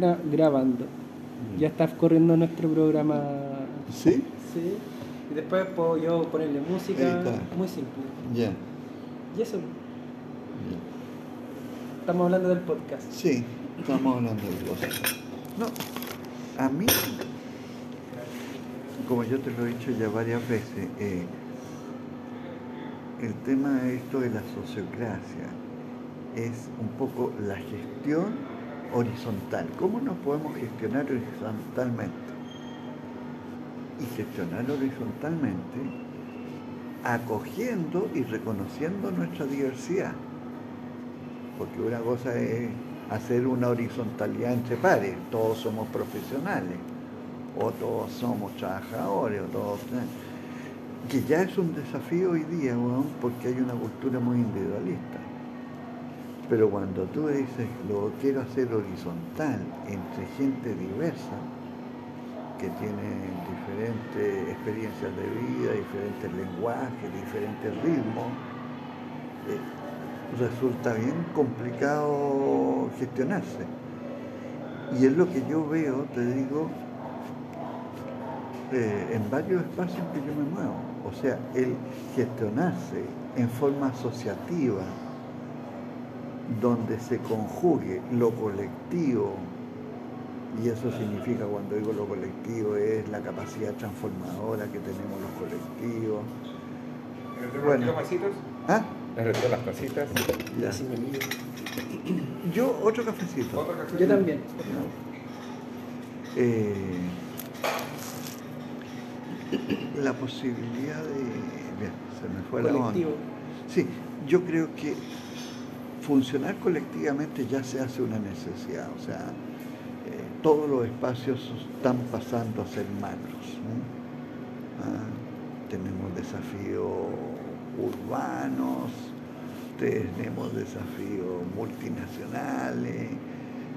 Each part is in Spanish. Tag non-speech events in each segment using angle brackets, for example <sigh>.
Gra- grabando. Ya está corriendo nuestro programa. ¿Sí? Sí. Y después puedo yo ponerle música. Muy simple. Ya. Y eso, ya. estamos hablando del podcast. Sí, estamos hablando de cosas. No, a mí, como yo te lo he dicho ya varias veces, eh, el tema de esto de la sociocracia es un poco la gestión horizontal. ¿Cómo nos podemos gestionar horizontalmente? Y gestionar horizontalmente acogiendo y reconociendo nuestra diversidad. Porque una cosa es hacer una horizontalidad entre pares, todos somos profesionales, o todos somos trabajadores, o todos... Que ya es un desafío hoy día, weón, porque hay una cultura muy individualista. Pero cuando tú dices, lo quiero hacer horizontal entre gente diversa, que tiene diferentes experiencias de vida, diferentes lenguajes, diferentes ritmos, eh, resulta bien complicado gestionarse. Y es lo que yo veo, te digo, eh, en varios espacios que yo me muevo. O sea, el gestionarse en forma asociativa, donde se conjugue lo colectivo, y eso significa cuando digo lo colectivo es la capacidad transformadora que tenemos los colectivos. ¿Le retiro Bueno. los vasitos? ¿Ah? ¿Le retiro las tacitas? Ya. Yo otro cafecito. Yo también. Eh, la posibilidad de... Bien, se me fue la onda. Sí, yo creo que funcionar colectivamente ya se hace una necesidad, o sea, eh, todos los espacios están pasando a ser macros. Ah, tenemos desafíos urbanos, tenemos desafíos multinacionales,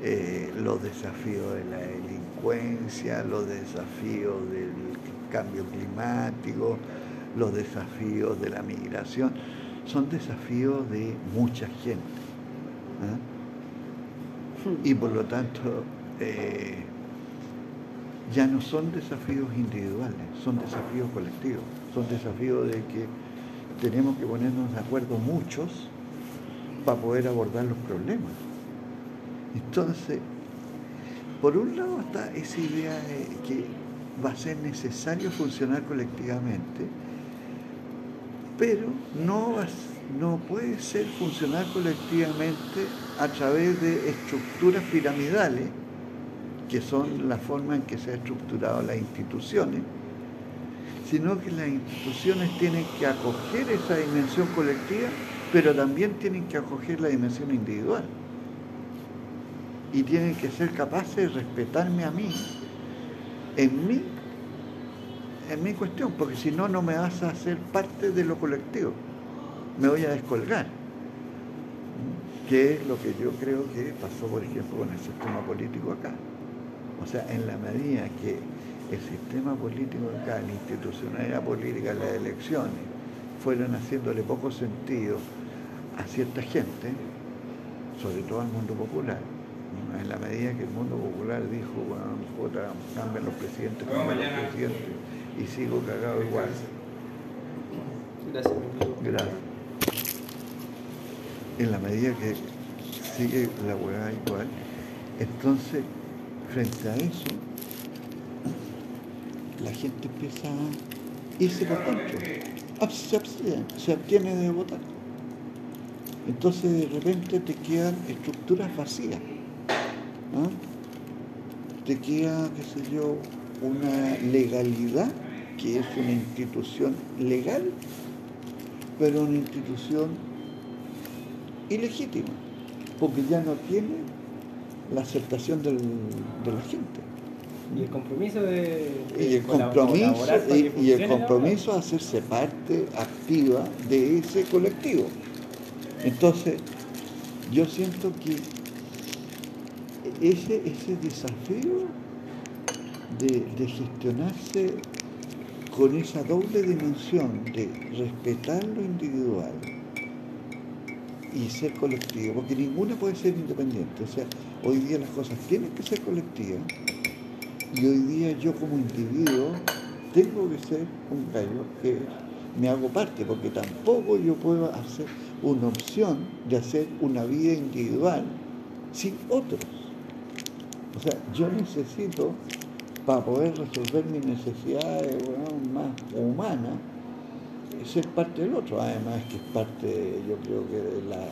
eh, los desafíos de la delincuencia, los desafíos del cambio climático, los desafíos de la migración, son desafíos de mucha gente. ¿Ah? Y por lo tanto, eh, ya no son desafíos individuales, son desafíos colectivos, son desafíos de que tenemos que ponernos de acuerdo muchos para poder abordar los problemas. Entonces, por un lado está esa idea de que va a ser necesario funcionar colectivamente, pero no, va a- no puede ser funcionar colectivamente a través de estructuras piramidales, que son la forma en que se han estructurado las instituciones, sino que las instituciones tienen que acoger esa dimensión colectiva, pero también tienen que acoger la dimensión individual. Y tienen que ser capaces de respetarme a mí, en mí, en mi cuestión, porque si no, no me vas a hacer parte de lo colectivo. Me voy a descolgar. Que es lo que yo creo que pasó, por ejemplo, con el sistema político acá. O sea, en la medida que el sistema político acá, la institucionalidad política, las elecciones, fueron haciéndole poco sentido a cierta gente, sobre todo al mundo popular, ¿no? en la medida que el mundo popular dijo, bueno, puta, cambian los presidentes, cambian los presidentes, y sigo cagado igual. Gracias. Gracias. En la medida que sigue la hueá igual, entonces, frente a eso, la gente empieza a irse por dentro. Abs- Se abstiene, se abstiene de votar. Entonces, de repente te quedan estructuras vacías. ¿ah? Te queda, qué sé yo, una legalidad, que es una institución legal, pero una institución ilegítima, porque ya no tiene la aceptación del- de la gente. Y el compromiso de. Y el compromiso, y, y el compromiso a hacerse parte activa de ese colectivo. Entonces, yo siento que ese, ese desafío de, de gestionarse con esa doble dimensión de respetar lo individual y ser colectivo, porque ninguna puede ser independiente. O sea, Hoy día las cosas tienen que ser colectivas y hoy día yo como individuo tengo que ser un gallo que me hago parte, porque tampoco yo puedo hacer una opción de hacer una vida individual sin otros. O sea, yo necesito, para poder resolver mis necesidades más humanas, ser parte del otro. Además que es parte, yo creo que de la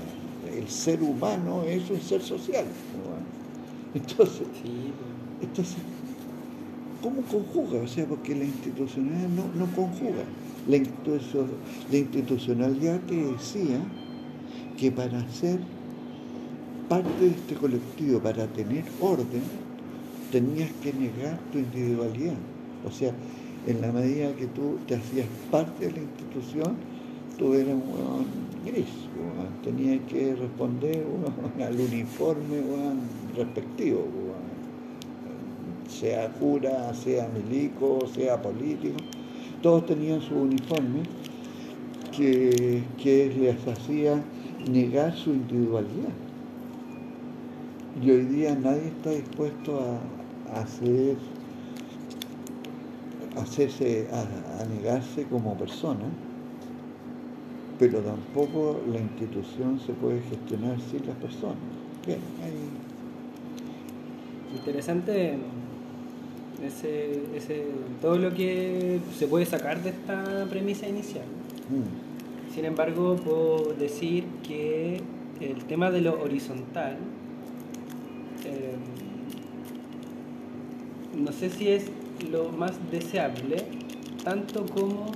el ser humano es un ser social. Entonces, entonces, ¿cómo conjuga? O sea, porque la institucionalidad no, conjuga. La, la institucionalidad te decía que para ser parte de este colectivo, para tener orden, tenías que negar tu individualidad. O sea, en la medida que tú te hacías parte de la institución, tú eras un gris, tenía que responder al uniforme respectivo, sea cura, sea milico, sea político, todos tenían su uniforme que, les hacía negar su individualidad. Y hoy día nadie está dispuesto a, hacer, hacerse, a negarse como persona pero tampoco la institución se puede gestionar sin las personas. Bien, Interesante ese, ese, todo lo que se puede sacar de esta premisa inicial. Mm. Sin embargo, puedo decir que el tema de lo horizontal, eh, no sé si es lo más deseable, tanto como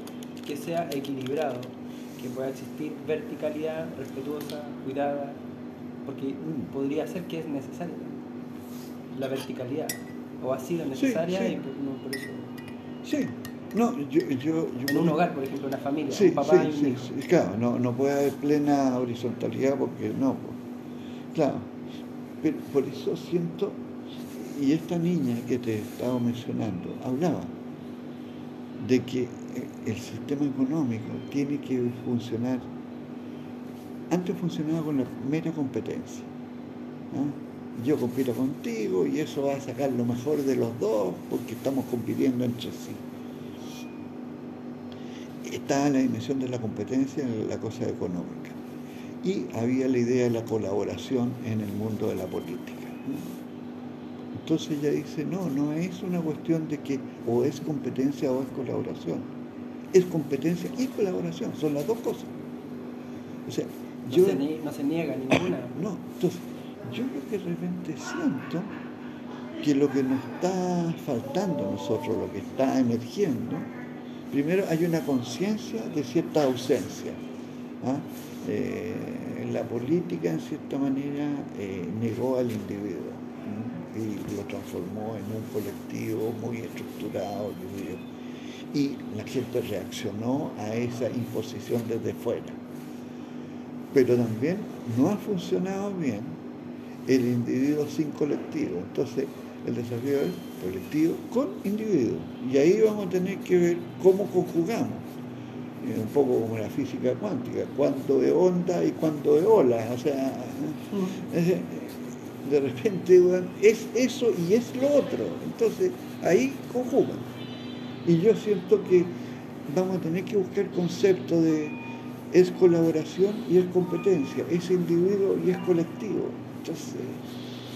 que sea equilibrado que pueda existir verticalidad respetuosa, cuidada, porque podría ser que es necesaria la verticalidad, o ha sido necesaria y no por eso. Sí, no, yo, yo, en un hogar, por ejemplo, una familia, un papá y un hijo. claro, no, no puede haber plena horizontalidad porque no, claro, pero por eso siento, y esta niña que te estaba mencionando, hablaba de que el sistema económico tiene que funcionar. Antes funcionaba con la mera competencia. Yo compito contigo y eso va a sacar lo mejor de los dos porque estamos compitiendo entre sí. Estaba la dimensión de la competencia en la cosa económica. Y había la idea de la colaboración en el mundo de la política. Entonces ella dice, no, no es una cuestión de que o es competencia o es colaboración es competencia y colaboración, son las dos cosas. O sea, no, yo, se, no se niega ninguna. <coughs> No, entonces, yo lo que de repente siento que lo que nos está faltando a nosotros, lo que está emergiendo, primero hay una conciencia de cierta ausencia. ¿ah? Eh, la política, en cierta manera, eh, negó al individuo y lo transformó en un colectivo muy estructurado, y la gente reaccionó a esa imposición desde fuera. Pero también no ha funcionado bien el individuo sin colectivo. Entonces, el desafío es colectivo con individuo. Y ahí vamos a tener que ver cómo conjugamos. un poco como la física cuántica, cuánto de onda y cuánto de ola. O sea, de repente es eso y es lo otro. Entonces, ahí conjugan. Y yo siento que vamos a tener que buscar concepto de es colaboración y es competencia, es individuo y es colectivo. Entonces,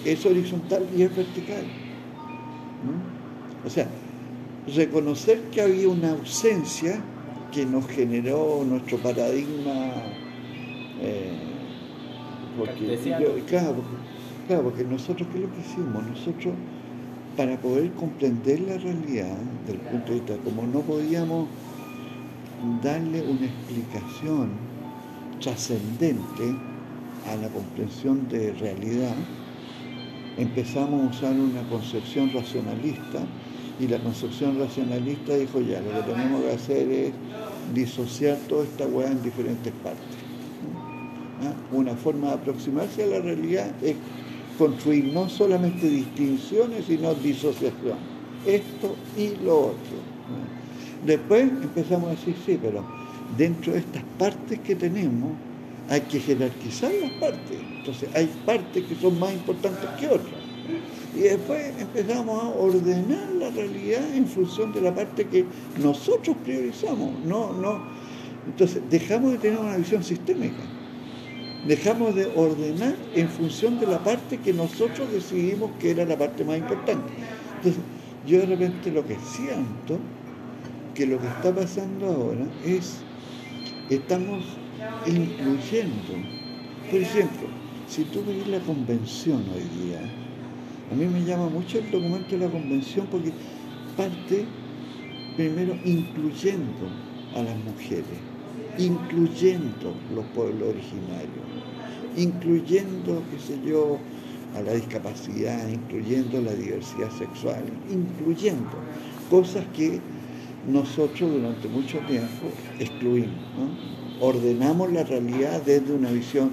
es horizontal y es vertical. O sea, reconocer que había una ausencia que nos generó nuestro paradigma, eh, porque, claro, claro, porque nosotros, ¿qué es lo que hicimos? Nosotros para poder comprender la realidad del punto de vista, como no podíamos darle una explicación trascendente a la comprensión de realidad, empezamos a usar una concepción racionalista y la concepción racionalista dijo ya, lo que tenemos que hacer es disociar toda esta hueá en diferentes partes. ¿Ah? Una forma de aproximarse a la realidad es construir no solamente distinciones, sino disociación. Esto y lo otro. Después empezamos a decir, sí, pero dentro de estas partes que tenemos hay que jerarquizar las partes. Entonces hay partes que son más importantes que otras. Y después empezamos a ordenar la realidad en función de la parte que nosotros priorizamos. No, no. Entonces dejamos de tener una visión sistémica. Dejamos de ordenar en función de la parte que nosotros decidimos que era la parte más importante. Entonces, yo de repente lo que siento que lo que está pasando ahora es, estamos incluyendo, por ejemplo, si tú ves la convención hoy día, a mí me llama mucho el documento de la convención porque parte primero incluyendo a las mujeres, incluyendo los pueblos originarios, incluyendo, qué sé yo, a la discapacidad, incluyendo la diversidad sexual, incluyendo cosas que nosotros durante mucho tiempo excluimos. Ordenamos la realidad desde una visión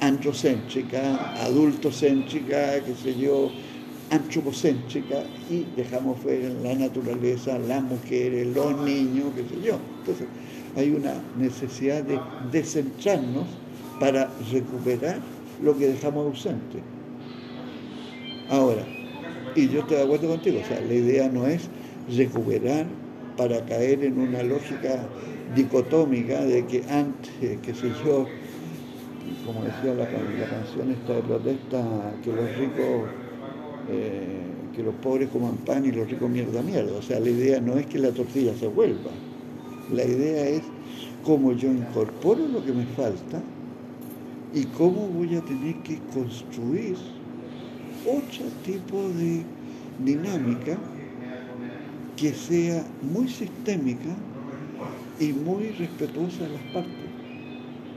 androcéntrica, adultocéntrica, qué sé yo, antropocéntrica y dejamos fuera la naturaleza, las mujeres, los niños, qué sé yo. Entonces, hay una necesidad de descentrarnos para recuperar lo que dejamos ausente. Ahora, y yo estoy de acuerdo contigo, o sea, la idea no es recuperar para caer en una lógica dicotómica de que antes, qué sé yo, como decía la, canción esta de protesta, que los ricos, eh, que los pobres coman pan y los ricos mierda mierda. O sea, la idea no es que la tortilla se vuelva, la idea es cómo yo incorporo lo que me falta y cómo voy a tener que construir otro tipo de dinámica que sea muy sistémica y muy respetuosa de las partes.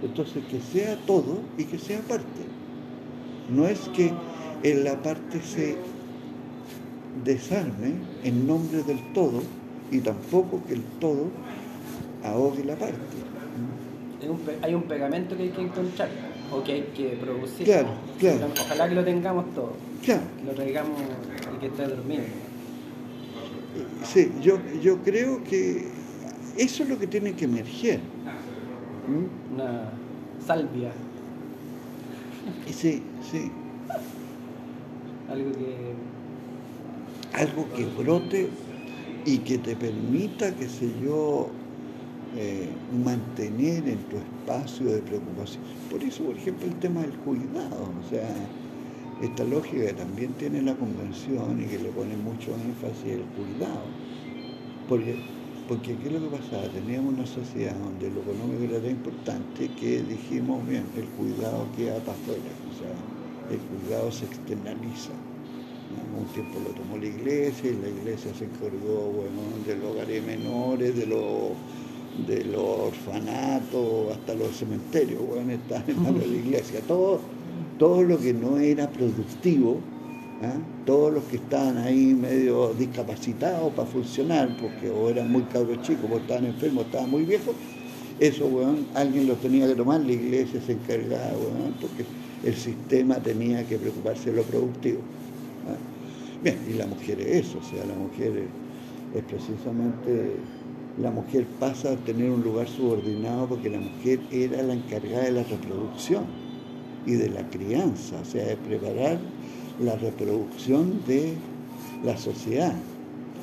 Entonces, que sea todo y que sea parte. No es que en la parte se desarme en nombre del todo y tampoco que el todo ahogue la parte. hay un pegamento que hay que encontrar o que hay que producir. Claro, claro. Ojalá que lo tengamos todo. Claro. Que lo traigamos y que esté dormido. Sí, yo, yo creo que eso es lo que tiene que emerger. ¿Mm? Una salvia. Sí, sí. Algo que. Algo que brote y que te permita, qué sé yo, eh, mantener en tu espacio de preocupación. Por eso, por ejemplo, el tema del cuidado, o sea, esta lógica que también tiene la convención y que le pone mucho énfasis el cuidado. Porque, porque ¿qué es lo que pasaba? Teníamos una sociedad donde lo económico era tan importante que dijimos, bien, el cuidado queda para afuera, o sea, el cuidado se externaliza. Un tiempo lo tomó la iglesia y la iglesia se encargó bueno, de los hogares menores, de los de los orfanatos hasta los cementerios, bueno, están en la iglesia. Todo, todo lo que no era productivo, ¿ah? todos los que estaban ahí medio discapacitados para funcionar, porque o eran muy cabros chicos, o estaban enfermos, estaban muy viejos, eso, bueno, alguien los tenía que tomar, la iglesia se encargaba, bueno, porque el sistema tenía que preocuparse de lo productivo. ¿ah? Bien, y la mujer es eso, o sea, la mujer es precisamente la mujer pasa a tener un lugar subordinado porque la mujer era la encargada de la reproducción y de la crianza, o sea, de preparar la reproducción de la sociedad.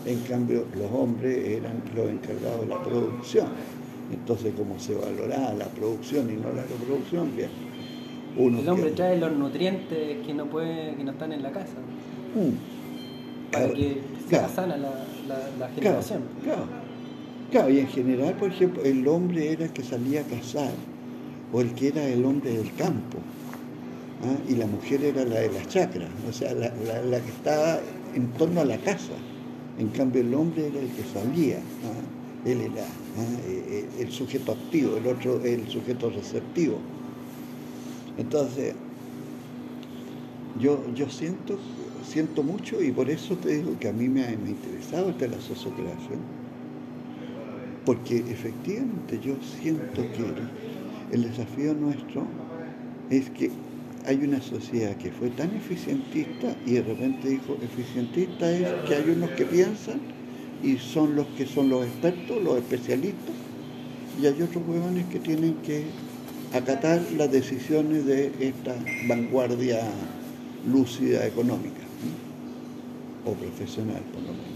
En cambio, los hombres eran los encargados de la producción. Entonces, como se valoraba la producción y no la reproducción, bien. Uno el hombre trae los nutrientes que no puede, que no están en la casa. Mm. Para que sea sana la, generación. Claro, y en general, por ejemplo, el hombre era el que salía a cazar, o el que era el hombre del campo, ¿ah? y la mujer era la de las chacras, o sea, la, que estaba en torno a la casa. En cambio, el hombre era el que salía, ¿ah? él era ¿ah? e, e, el sujeto activo, el otro el sujeto receptivo. Entonces, yo, yo siento, siento mucho y por eso te digo que a mí me ha, interesado esta la sociocracia porque efectivamente yo siento que el desafío nuestro es que hay una sociedad que fue tan eficientista y de repente dijo, eficientista es que hay unos que piensan y son los que son los expertos, los especialistas, y hay otros huevones que tienen que acatar las decisiones de esta vanguardia lúcida económica o profesional por lo menos.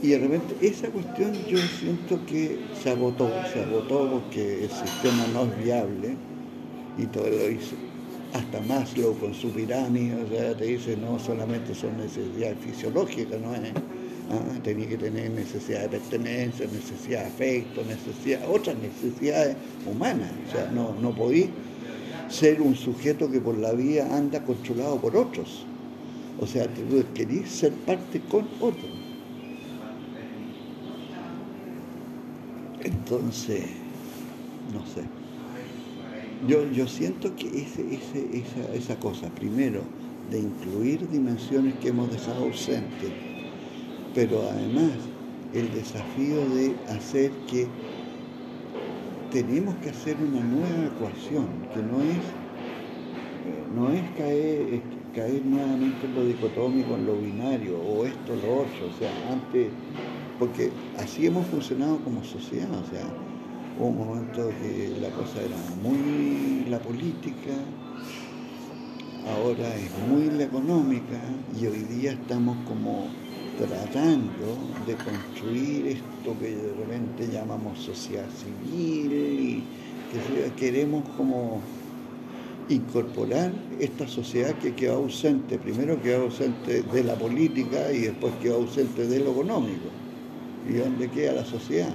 Y de repente esa cuestión yo siento que se agotó, se agotó porque el sistema no es viable y todo lo hizo. Hasta Maslow con su pirámide, o sea, te dice no solamente son necesidades fisiológicas, no es. Ah, tenía que tener necesidad de pertenencia, necesidad de afecto, necesidad, otras necesidades humanas. O sea, no, no podí ser un sujeto que por la vida anda controlado por otros. O sea, tú querís ser parte con otros. Entonces, no sé. Yo, yo siento que ese, ese, esa, esa cosa, primero, de incluir dimensiones que hemos dejado ausentes, pero además el desafío de hacer que tenemos que hacer una nueva ecuación, que no es, no es caer, es caer nuevamente en lo dicotómico, en lo binario, o esto, lo otro, o sea, antes, porque así hemos funcionado como sociedad, o sea, hubo un momento que la cosa era muy la política, ahora es muy la económica, y hoy día estamos como tratando de construir esto que de repente llamamos sociedad civil y que queremos como incorporar esta sociedad que quedó ausente, primero quedó ausente de la política y después quedó ausente de lo económico. ¿Y dónde queda la sociedad?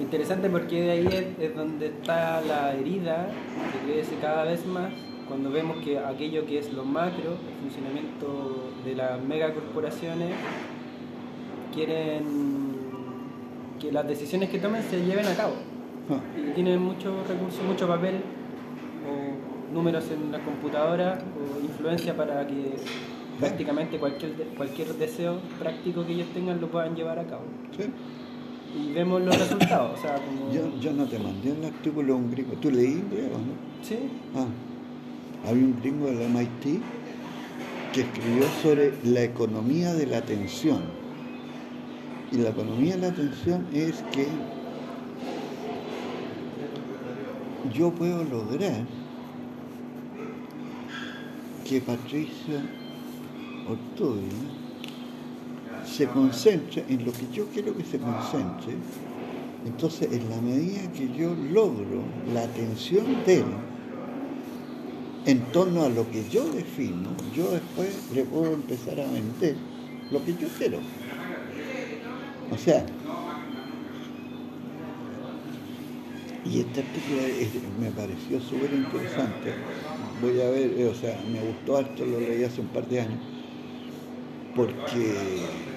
Interesante porque de ahí es, es donde está la herida que crece cada vez más cuando vemos que aquello que es lo macro, el funcionamiento de las megacorporaciones, quieren que las decisiones que tomen se lleven a cabo. Ah, Y tienen muchos recursos, mucho papel, o números en la computadora, o influencia para que prácticamente cualquier, cualquier deseo práctico que ellos tengan lo puedan llevar a cabo. ¿sí? Y vemos los resultados, o sea, como... Yo, yo no te mandé el artículo de un gringo. ¿Tú leí griego, no? Sí, Ah, había un gringo del MIT que escribió sobre la economía de la atención. Y la economía de la atención es que yo puedo lograr que Patricia Ortubia se concentre en lo que yo quiero que se concentre. Entonces, en la medida que yo logro la atención de él, en torno a lo que yo defino, yo después le puedo empezar a vender lo que yo quiero. O sea, y este artículo me pareció súper interesante. Voy a ver, o sea, me gustó harto, lo leí hace un par de años, porque,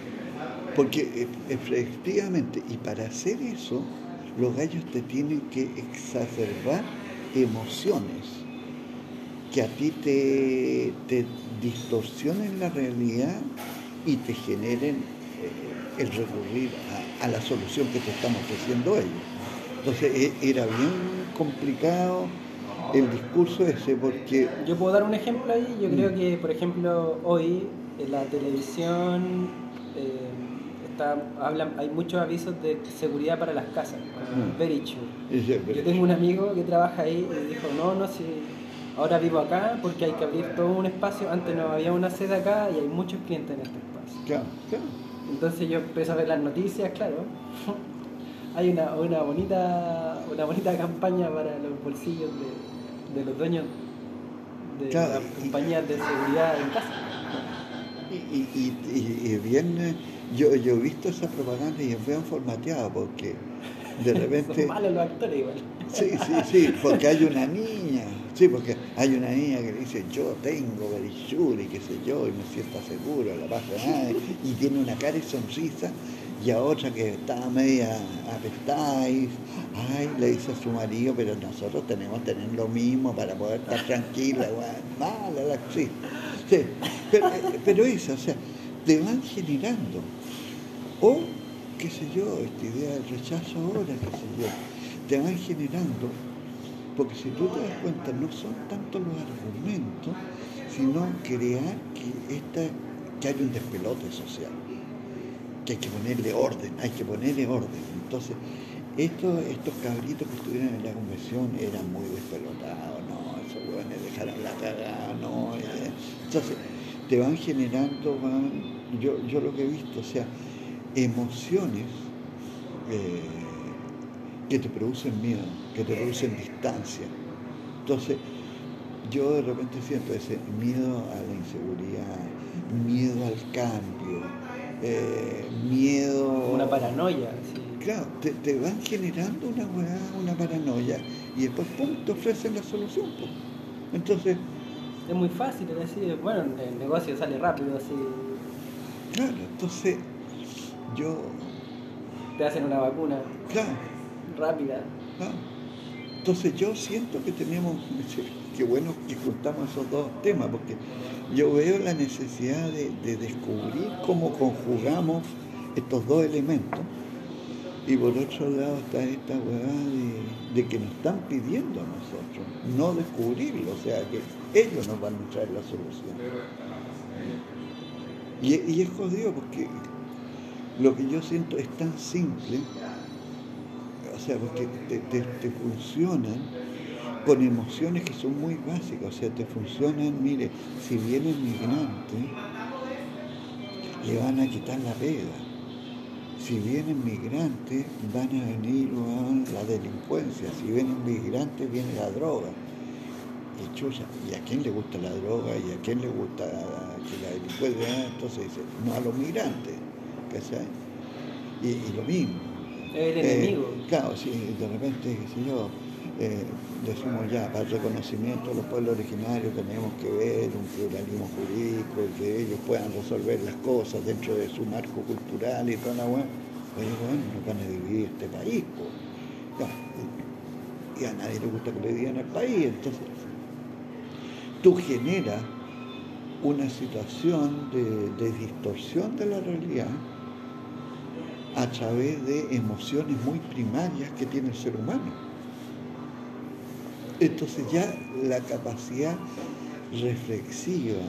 porque eh, efectivamente, y para hacer eso, los gallos te tienen que exacerbar emociones que a ti te, te distorsionen la realidad y te generen eh, el recurrir a, a la solución que te están ofreciendo ellos. Entonces e- era bien complicado el discurso ese porque Yo puedo dar un ejemplo ahí. Yo creo que, por ejemplo, hoy en la televisión eh, está, hablan, hay muchos avisos de seguridad para las casas, Mm. very sure. Yo tengo un amigo que trabaja ahí y dijo, no, no, si ahora vivo acá porque hay que abrir todo un espacio. Antes no había una sede acá y hay muchos clientes en este espacio. claro, claro. Entonces yo empecé a ver las noticias, claro. <laughs> Hay una, una bonita una bonita campaña para los bolsillos de, de los dueños de Claro, las compañías de seguridad en casa. Y, y- y- y bien, eh, yo, yo he visto esa propaganda y es bien formateada porque de <laughs> repente... Son malos los actores igual. Sí, sí, sí, porque hay una niña, sí, porque hay una niña que dice yo tengo Berisur y qué sé yo, y me siento seguro, la pasa nada, y tiene una cara y sonrisa, y a otra que está media apestada y, ay, le dice a su marido, pero nosotros tenemos que tener lo mismo para poder estar tranquila, mala la actriz. Pero, pero eso, o sea, te van generando. O, qué sé yo, esta idea del rechazo ahora, qué sé yo, te van generando, porque si tú te das cuenta, no son tanto los argumentos, sino crear que, esta, que hay un despelote social, que hay que ponerle orden, hay que ponerle orden. Entonces, estos, estos cabritos que estuvieron en la convención eran muy despelotados, no, hueones dejaron la cagada, no. eh. Entonces, te van generando, van, yo, yo lo que he visto, o sea, emociones eh, que te producen miedo, que te producen distancia. Entonces, yo de repente siento ese miedo a la inseguridad, miedo al cambio, eh, miedo... Una paranoia. sí. Claro, te, te van generando una una paranoia, y después, pum, te ofrecen la solución. po. Entonces, Es muy fácil decir, bueno, el negocio sale rápido, así. claro, entonces yo, Te hacen una vacuna claro, rápida. claro. Entonces yo siento que tenemos, <laughs> qué bueno que juntamos esos dos temas, porque yo veo la necesidad de, de descubrir cómo conjugamos estos dos elementos. Y por otro lado está esta weá de, que nos están pidiendo a nosotros no descubrirlo, o sea, que ellos nos van a traer la solución. Y, es jodido porque lo que yo siento es tan simple, o sea, porque te funcionan con emociones que son muy básicas, o sea, te funcionan, mire, si vienen migrantes, le van a quitar la pega. Si vienen migrantes, van a venir la delincuencia. Si vienen migrantes, viene la droga. Y chucha, ¿y a quién le gusta la droga? ¿Y a quién le gusta que la delincuencia? Entonces dice, no a los migrantes. Y, y lo mismo. El Eh, enemigo. claro, si de repente, qué sé yo, eh, decimos ya, para el reconocimiento de los pueblos originarios tenemos que ver un pluralismo jurídico, y que ellos puedan resolver las cosas dentro de su marco cultural y toda la weá. Oye, bueno, nos van a dividir este país, y- a nadie le gusta que le digan al país, entonces tú generas una situación de distorsión de la realidad a través de emociones muy primarias que tiene el ser humano. Entonces ya la capacidad reflexiva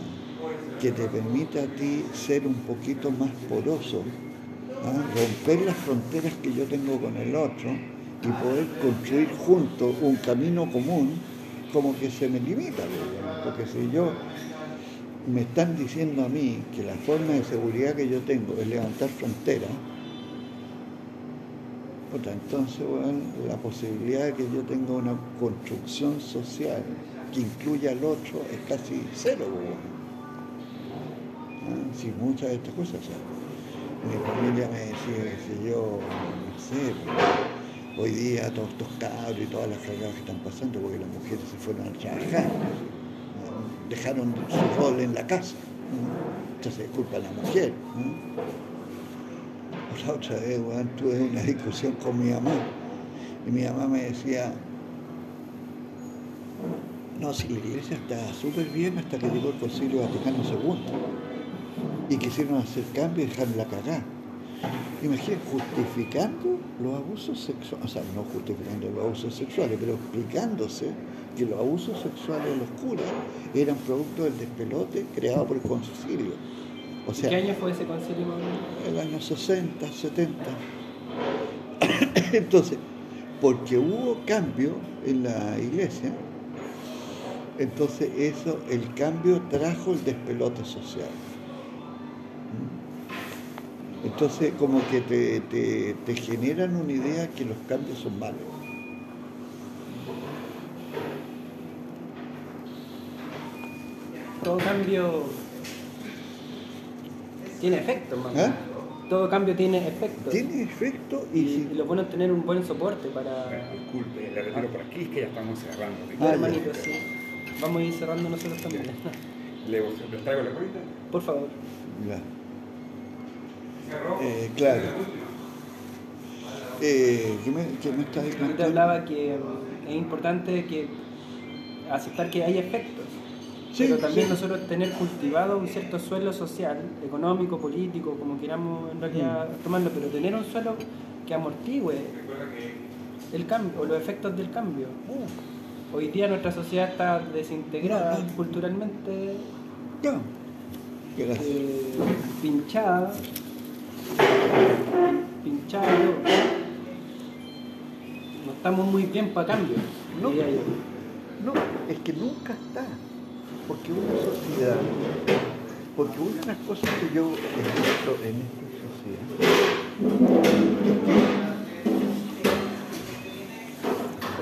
que te permita a ti ser un poquito más poroso, ¿ah? romper las fronteras que yo tengo con el otro y poder construir juntos un camino común, como que se me limita, porque si yo me están diciendo a mí que la forma de seguridad que yo tengo es levantar fronteras, entonces weón, la posibilidad de que yo tenga una construcción social que incluya al otro es casi cero. weón. Ah, Si muchas de estas cosas, mi familia me decía que yo, no sé, hoy día todos estos cabros y todas las cagadas que están pasando porque las mujeres se fueron a trabajar, dejaron su rol en la casa. Entonces es culpa de la mujer. La otra vez, tuve una discusión con mi mamá y mi mamá me decía, no, si la iglesia está súper bien hasta que llegó el Concilio Vaticano II y quisieron hacer cambios y dejar la cagada. Imagínate, justificando los abusos sexuales, o sea, no justificando los abusos sexuales, pero explicándose que los abusos sexuales de los curas eran producto del despelote creado por el concilio. O sea, ¿Qué año fue ese concilio? el año 60, 70. <coughs> Entonces, porque hubo cambio en la iglesia, entonces eso, el cambio trajo el despelote social. ¿Mm? Entonces, como que te, te, te generan una idea que los cambios son malos. Todo cambio tiene efecto, mamá. ¿Ah? Todo cambio tiene efecto. Tiene efecto y, Y, si- y lo bueno es tener un buen soporte para. Bueno, disculpe, le retiro por aquí, es que ya estamos cerrando. Ah, ya. hermanito, sí. Vamos a ir cerrando nosotros también. ¿Le, ¿Les traigo la cuenta? Por favor. Ya. Eh, claro. Eh, ¿qué, me, qué me estás Yo te hablaba que es importante que aceptar que hay efectos. Sí, pero también sí. nosotros tener cultivado un cierto suelo social, económico, político, como queramos en realidad Mm. tomarlo, pero tener un suelo que amortigüe el cambio o los efectos del cambio. Uh, Hoy día nuestra sociedad está desintegrada No, no. culturalmente. Gracias. eh, pinchada, pinchada. estamos muy bien para cambio. No. No, es que nunca está. Porque una sociedad, porque una de las cosas que yo encuentro en esta sociedad.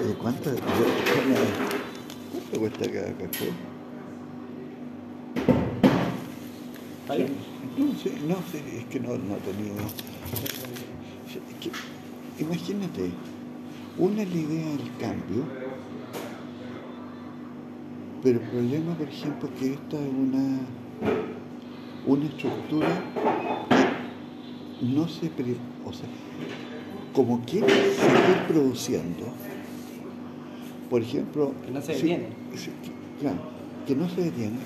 Oye, ¿cuánto, yo- ¿cuánto cuesta cada café? ¿Está bien? No es que no, no he tenido. Es que, imagínate, una es la idea del cambio, pero el problema, por ejemplo, es que esta es una, una estructura que no se. O sea, como quiere seguir produciendo, por ejemplo. Que no se si- detiene. si- claro, que no se detiene,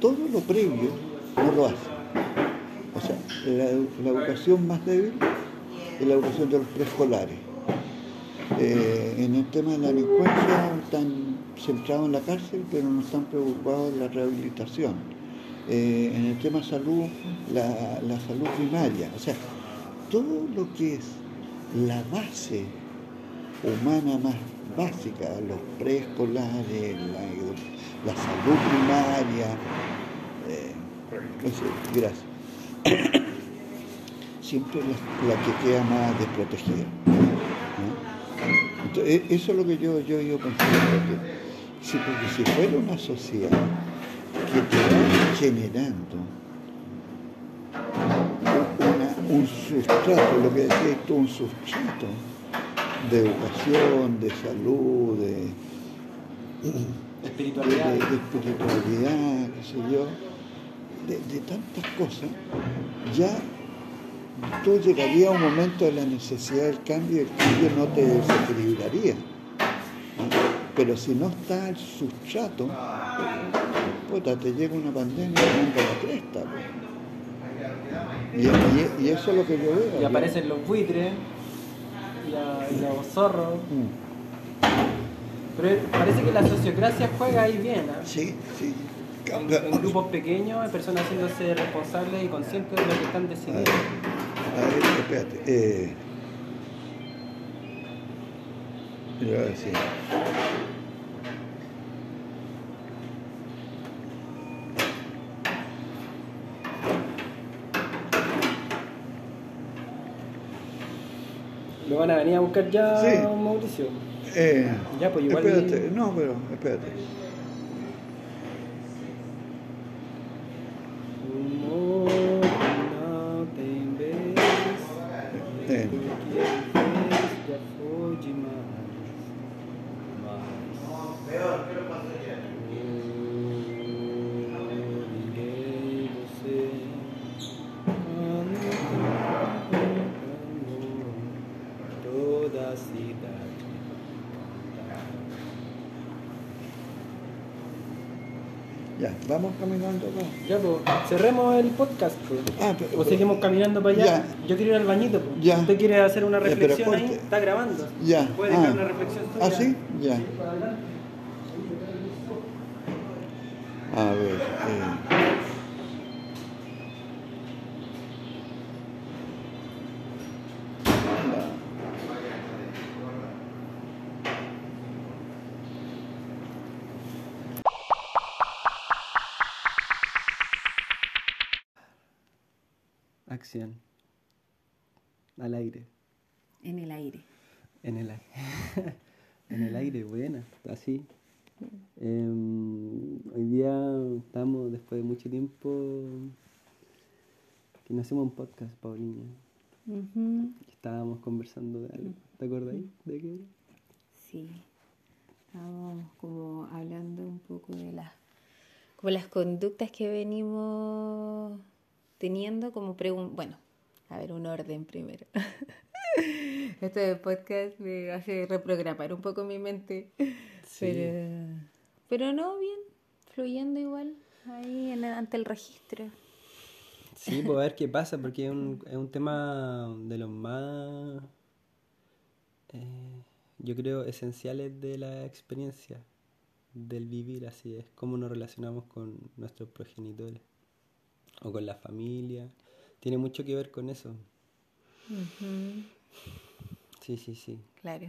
todo lo previo no lo hace. O sea, la, la educación más débil es la educación de los preescolares. Eh, en el tema de la delincuencia están centrados en la cárcel, pero no están preocupados en la rehabilitación. Eh, en el tema salud, la, la salud primaria. O sea, todo lo que es la base humana más básica, los preescolares, la, salud primaria, eh, no gracias. <coughs> Siempre la, la que queda más desprotegida. Entonces, e- eso es lo que yo, yo, yo pensando, que si, porque si fuera una sociedad que te va generando una- un sustrato, lo que decías tú, un sustrato de educación, de salud, de, de, Espiritualidad. de espiritualidad, qué sé yo, de tantas cosas, ya tú llegarías a un momento de la necesidad del cambio y el cambio no te desequilibraría. Pero si no está el sustrato, puta, te llega una pandemia y manda la cresta. Y, y- y eso es lo que yo veo. Y aparecen los buitres y, la- los zorros. Mm. Pero parece que la sociocracia juega ahí bien. ¿ah? Sí, sí. En, en grupos pequeños, hay personas haciéndose responsables y conscientes de lo que están decidiendo. Espérate. Eh, yo voy a decir. Lo van a venir a buscar ya, Sí. Mauricio. Eh, Ya, pues, igual- Espérate, no, pero espérate. tempo. Já foi demais. Mas... vamos caminando acá. Ya, pues, cerremos el podcast. pues. Ah, pero- o seguimos caminando para allá. Ya. Yo quiero ir al bañito. pues. Ya. ¿Usted quiere hacer una Ya, reflexión ahí? Está grabando. Ya. ¿Puede dejar ah. una reflexión suya? ¿Ah, sí? Ya. Sí, para adelante. A ver. eh. Acción. Al aire. En el aire. En el aire. <laughs> en el aire, buena. Así. Em, hoy día estamos, después de mucho tiempo, que no hacemos un podcast, Paulina. Estábamos conversando de algo. ¿Te acuerdas de qué? era? Sí. Estábamos como hablando un poco de las como las conductas que venimos teniendo como pregun bueno, a ver, un orden primero. <laughs> Este podcast me hace reprogramar un poco mi mente. Sí. Pero, pero no, bien, fluyendo igual ahí en- ante el registro. Sí, pues a ver qué pasa, porque es un, es un tema de los más, eh, yo creo, esenciales de la experiencia, del vivir, así es, cómo nos relacionamos con nuestros progenitores o con la familia. Tiene mucho que ver con eso. Sí, sí, sí. Claro.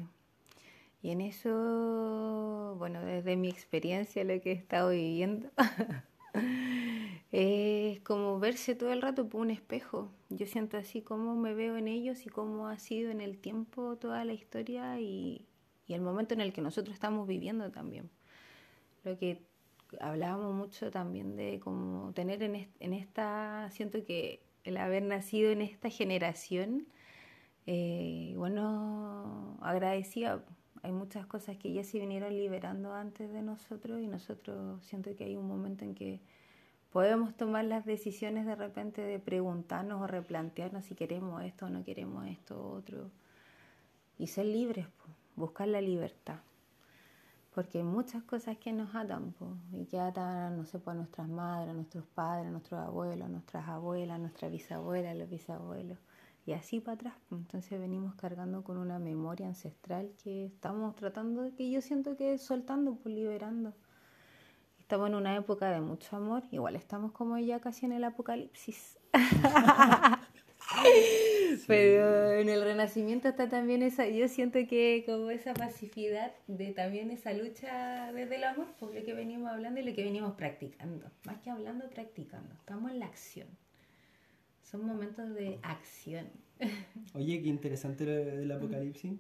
Y en eso, bueno, desde mi experiencia, lo que he estado viviendo, <laughs> es como verse todo el rato por un espejo. Yo siento así como me veo en ellos y cómo ha sido en el tiempo toda la historia y, y el momento en el que nosotros estamos viviendo también. Lo que hablábamos mucho también de como tener en, en esta, siento que el haber nacido en esta generación, eh, bueno, agradecía hay muchas cosas que ya se vinieron liberando antes de nosotros y nosotros siento que hay un momento en que podemos tomar las decisiones de repente de preguntarnos o replantearnos si queremos esto o no queremos esto o otro y ser libres, buscar la libertad. Porque hay muchas cosas que nos atan y que atan, no sé, pues, nuestras madres, nuestros padres, nuestros abuelos, nuestras abuelas, a nuestras bisabuelas, los bisabuelos y así para atrás. Entonces venimos cargando con una memoria ancestral que estamos tratando de que yo siento que soltando, pues liberando. Estamos en una época de mucho amor, igual estamos como ya casi en el apocalipsis. <laughs> Pero en el renacimiento está también esa, yo siento que como esa pacificidad de también esa lucha desde el amor, por lo que venimos hablando y lo que venimos practicando. Más que hablando, practicando. Estamos en la acción. Son momentos de acción. <laughs> Oye, qué interesante lo del apocalipsis.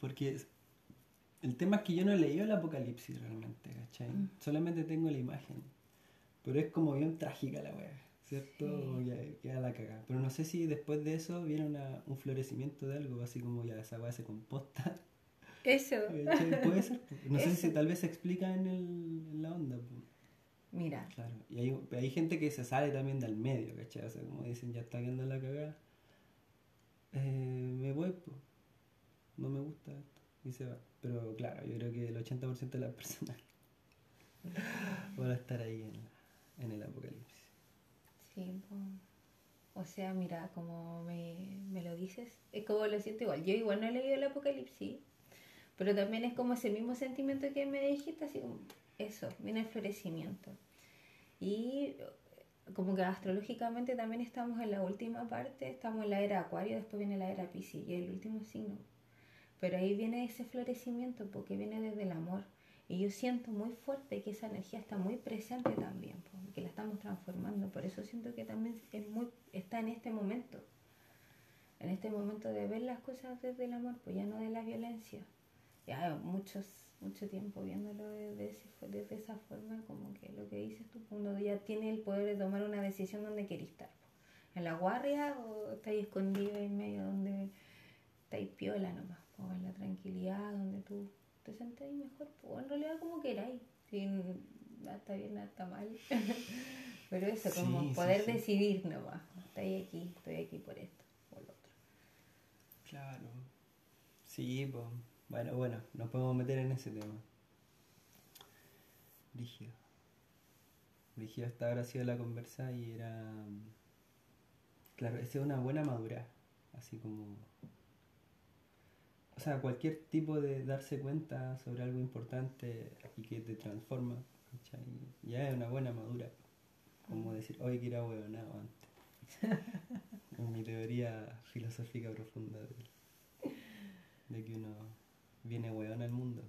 Porque el tema es que yo no he leído el apocalipsis realmente, ¿cachai? Mm. Solamente tengo la imagen. Pero es como bien trágica la weá, ¿cierto? Ya queda la cagada. Pero no sé si después de eso viene un florecimiento de algo, así como ya esa weá se composta. Eso. <laughs> Puede ser. No sé si tal vez se explica en, el, en la onda. Mira. Claro, y hay, hay gente que se sale también del medio, ¿cachai? O sea, como dicen, ya está viendo la cagada, eh, me voy, pues, no me gusta esto, y se va. Pero claro, yo creo que el 80% de las personas <laughs> van a estar ahí en, en el apocalipsis. Sí. O sea, mira, como me, me, lo dices, es como lo siento igual. Yo igual no he leído el Apocalipsis, pero también es como ese mismo sentimiento que me dijiste, así como eso, viene el florecimiento. Y como que astrológicamente también estamos en la última parte, estamos en la era Acuario, después viene la era Piscis y el último signo. Pero ahí viene ese florecimiento porque viene desde el amor. Y yo siento muy fuerte que esa energía está muy presente también, que la estamos transformando. Por eso siento que también es muy, está en este momento. En este momento de ver las cosas desde el amor, pues ya no de la violencia. Ya muchos mucho tiempo viéndolo desde, esa forma, como que lo que dices tú, uno ya tiene el poder de tomar una decisión donde querés estar. ¿En la guardia o estáis escondido en medio donde estáis piola nomás? O en la tranquilidad donde tú te sentís mejor, o en realidad como queráis, sin nada está bien, nada está mal. <laughs> Pero eso, como poder decidir nomás, estoy aquí, estoy aquí por esto, por lo otro. Claro. Sí, pues bueno, bueno, nos podemos meter en ese tema. Rígido. Rígido hasta ahora ha sido la conversa y era. Claro, esa es una buena madura. Así como. O sea, cualquier tipo de darse cuenta sobre algo importante y que te transforma, ya es una buena madura. Como decir, hoy que era huevonado antes. <laughs> en mi teoría filosófica profunda de, de que uno viene weón al mundo.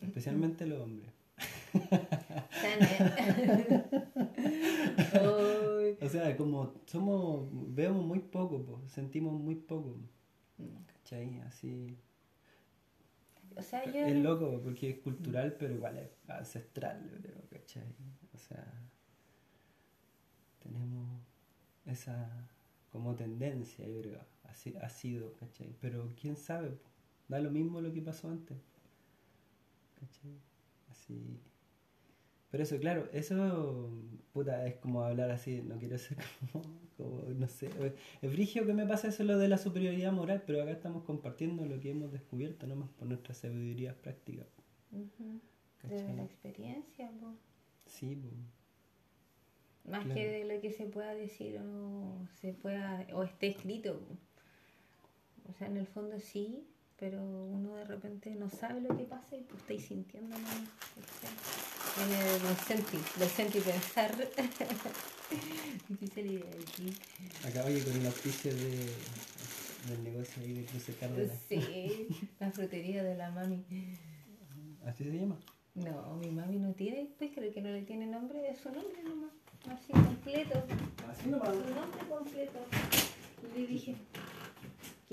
Especialmente los hombres. <laughs> o sea, como somos, vemos muy poco, sentimos muy poco. ¿Cachai? Así. O sea, Es loco porque es cultural, pero igual es ancestral, creo, ¿cachai? O sea, tenemos esa como tendencia, yo creo, así, ha sido, ¿cachai? Pero quién sabe, Da lo mismo lo que pasó antes. ¿Cachai? Así. Pero eso, claro, eso, puta, es como hablar así, no quiero ser <laughs> como, no sé, es frigio que me pasa eso lo de la superioridad moral, pero acá estamos compartiendo lo que hemos descubierto nomás por nuestras sabidurías prácticas. Desde la experiencia. Sí, pues. Más que de lo que se pueda decir o se pueda, o esté escrito. O sea, en el fondo sí, pero uno de repente no sabe lo que pasa y tú estáis sintiendo nada. Viene del sentir, del sentir pensar. <laughs> Difícil idea aquí. Acá oye con el auspicio de, del negocio ahí de Cruce Cárdenas. Sí, la frutería de la mami. ¿Así se llama? No, mi mami no tiene, pues creo que no le tiene nombre, es su nombre nomás. Así completo. Así nomás. Su nombre completo. Le dije,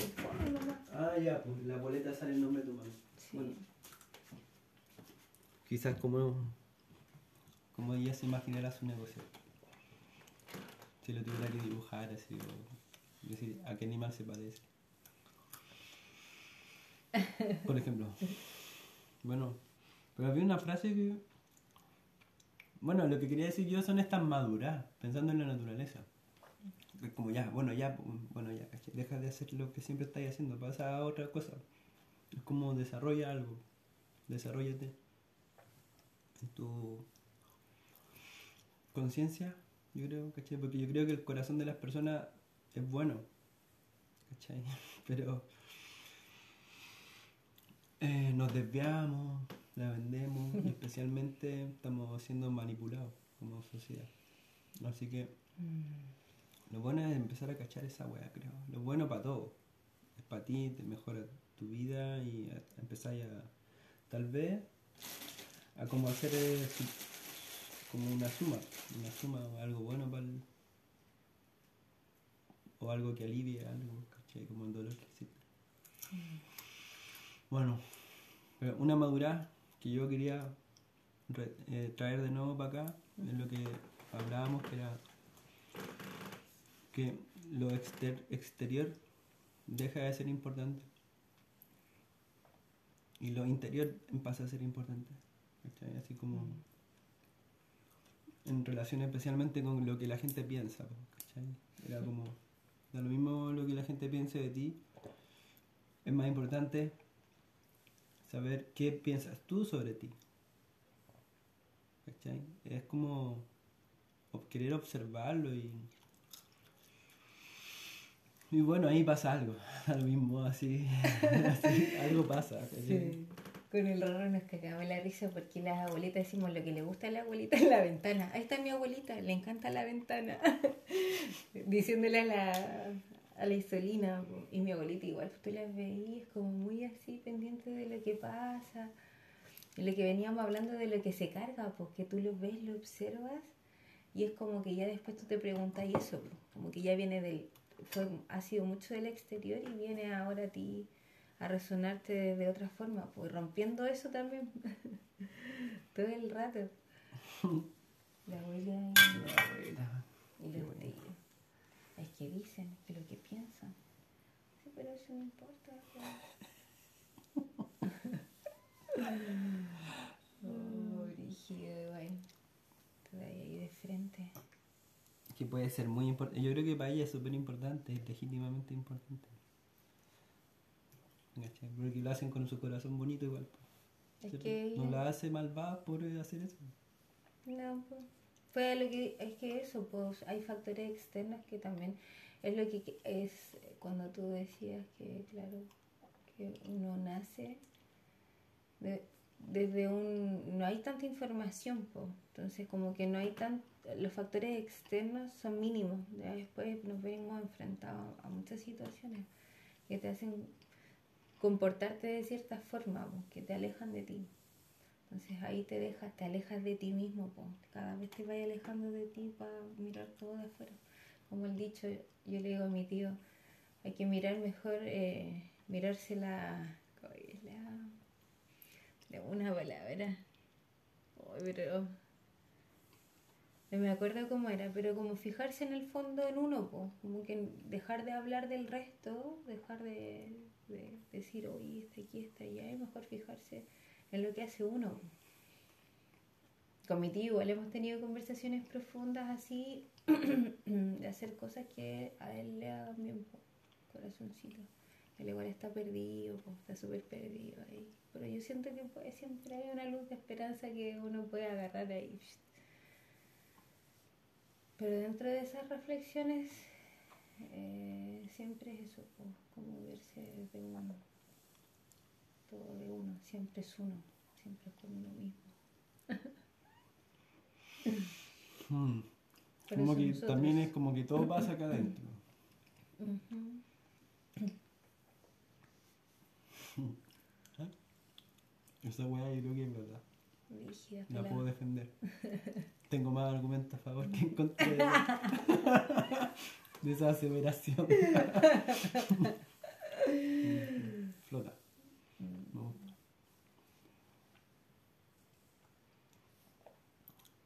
fome. Ah, ya, pues la boleta sale el nombre de tu mami. Sí. Bueno, quizás como, como ella se imaginara su negocio. Si lo tuviera que dibujar así, o decir a qué animal se parece. Por ejemplo. Bueno, pero había una frase que... Bueno, lo que quería decir yo son estas maduras, pensando en la naturaleza. Es Como ya, bueno, ya, bueno, ya, ¿cachai? deja de hacer lo que siempre estáis haciendo, pasa a otra cosa. Es como desarrolla algo, desarrollate en tu conciencia, yo creo, ¿cachai? Porque yo creo que el corazón de las personas es bueno, ¿cachai? <laughs> Pero eh, nos desviamos, la vendemos y <laughs> especialmente estamos siendo manipulados como sociedad. Así que lo bueno es empezar a cachar esa weá, creo. Lo bueno para todo. Es para ti, te mejora tu vida y a- empezar a, tal vez, a como hacer eh, como una suma. Una suma o algo bueno para el, o algo que alivie algo, ¿cachai? Como el dolor que existe. Bueno, pero una madurez que yo quería re- eh, traer de nuevo para acá es lo que hablábamos que era que lo exter- exterior deja de ser importante y lo interior pasa a ser importante. ¿cachai? Así como en relación especialmente con lo que la gente piensa. ¿cachai? Era como, da lo mismo lo que la gente piense de ti, es más importante saber qué piensas tú sobre ti. ¿cachai? Es como querer observarlo y... Y bueno, ahí pasa algo, <laughs> a lo mismo, así, <laughs> así, algo pasa. Sí. Con el raro nos cagamos la risa porque las abuelitas decimos lo que le gusta a la abuelita es la ventana. Ahí está mi abuelita, le encanta la ventana. <laughs> Diciéndole a la, a la Isolina, y mi abuelita igual, tú las veías como muy así pendiente de lo que pasa. Y lo que veníamos hablando de lo que se carga, porque tú lo ves, lo observas, y es como que ya después tú te preguntas y eso, po, como que ya viene del, fue, ha sido mucho del exterior y viene ahora a ti a resonarte de, de otra forma, pues rompiendo eso también <laughs> todo el rato. La abuela La abuela. y los tíos. Es que dicen que lo que piensan. Sí, pero eso no importa. oh, brígido, bueno. Te da ahí de frente. Que puede ser muy importante. Yo creo que para ella es súper importante, es legítimamente importante. ¿Cachai? Porque lo hacen con su corazón bonito igual. No la hace malvada por hacer eso. No, pues. Fue lo que, es que eso, pues hay factores externos que también es lo que que- es cuando tú decías que, claro, que uno nace de- desde un, no hay tanta información, pues. Entonces como que no hay tan, los factores externos son mínimos. Ya después nos venimos enfrentados a muchas situaciones que te hacen comportarte de cierta forma, pues, que te alejan de ti. Entonces ahí te dejas, te alejas de ti mismo, po. cada vez te vas alejando de ti para mirar todo de afuera. Como el dicho, yo le digo a mi tío, hay que mirar mejor, eh, mirarse la, ¿cómo es la, una palabra, Ay, pero no me acuerdo cómo era, pero como fijarse en el fondo en uno, po. como que dejar de hablar del resto, dejar de, de decir, oye, está aquí, está allá, y mejor fijarse en lo que hace uno. Con mi tío igual hemos tenido conversaciones profundas así, <clears throat> de hacer cosas que a él le hagan bien, po, corazoncito. Él igual está perdido, está súper perdido ahí. Pero yo siento que siempre hay una luz de esperanza que uno puede agarrar ahí. Pero dentro de esas reflexiones, eh, siempre es eso, como verse de uno todo de uno, siempre es uno, siempre es con uno mismo. <laughs> Hmm. Como que nosotros- también es como que todo pasa acá adentro. Ujú. ¿Ah? <laughs> Esa weá yo creo que es verdad. Rígida, La puedo defender. <laughs> Tengo más argumentos a favor que en contra de, <laughs> de esa aseveración. Flota. Me gusta.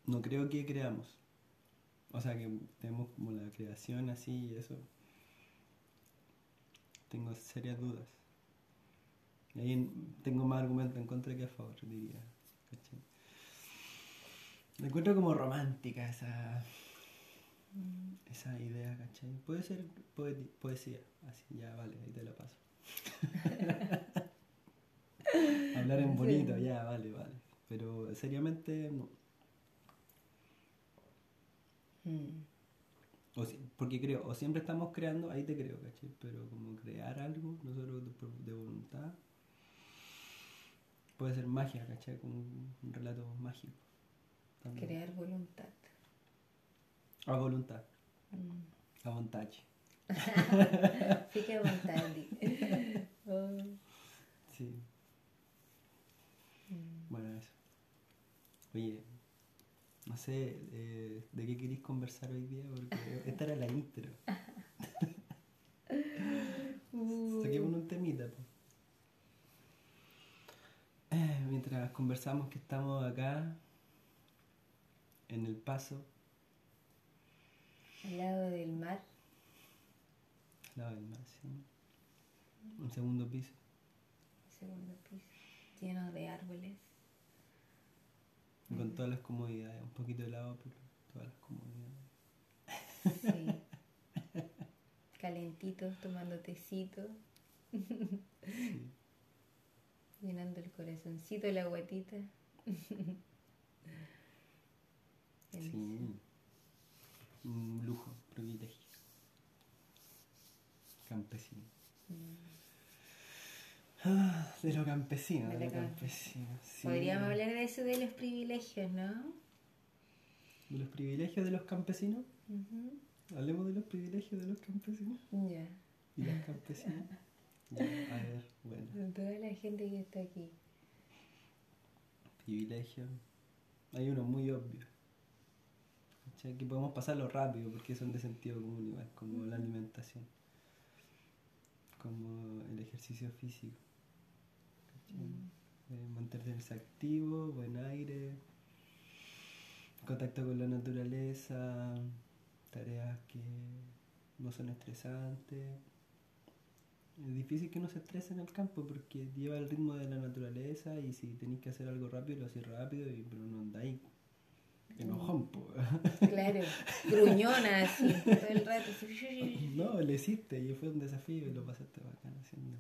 No creo que creamos. O sea, que tenemos como la creación así y eso. Tengo serias dudas. Ahí en- tengo más argumentos en contra que a favor, diría. ¿cachai? Me encuentro como romántica esa, esa idea, ¿cachai? Puede ser poesía, así, ya vale, ahí te la paso. <laughs> Hablar en bonito, ya, vale, vale. Pero seriamente no. Mm. O si- porque creo, o siempre estamos creando, ahí te creo, ¿cachai? Pero como crear algo, nosotros de, de voluntad, puede ser magia, ¿cachai? Como un, un relato mágico. también. Crear voluntad. A voluntad, Mm. a voluntad. Fica à vontade. Oh. Sí. Mm. Bueno, eso. Oye, no sé eh, de qué queréis conversar hoy día, porque esta era la intro. <laughs> Saquemos un temita, po. Eh, <clears throat> mientras conversamos que estamos acá, en el paso, Al lado del mar. al lado del mar, ¿sí? Un segundo piso. Segundo piso. Lleno de árboles. y Con todas las comodidades, un poquito de helado, pero todas las comodidades. Sí. <laughs> Calentitos, tomando tecito. Sí. Llenando el corazoncito, la guatita. <laughs> Sí. Un lujo, privilegio. Campesino. Ah, de lo campesino, de, De lo lo camp- campesino. sí. Podríamos hablar de eso de los privilegios, ¿no? ¿De los privilegios de los campesinos? Hablemos de los privilegios de los campesinos Ya. y las campesinas. <laughs> Ya, a ver, bueno. Toda la gente que está aquí. Privilegio. Hay uno muy obvio. Que podemos pasarlo rápido porque son de sentido común igual, como la alimentación. Como el ejercicio físico. Eh, mantenerse activo, buen aire, contacto con la naturaleza, tareas que no son estresantes. Es difícil que uno se estrese en el campo porque lleva el ritmo de la naturaleza y si tenéis que hacer algo rápido, lo hacéis rápido, y, pero no andáis enojón, po. <laughs> Claro, gruñona así, todo el rato. No, lo hiciste y fue un desafío y lo pasaste bacán haciendo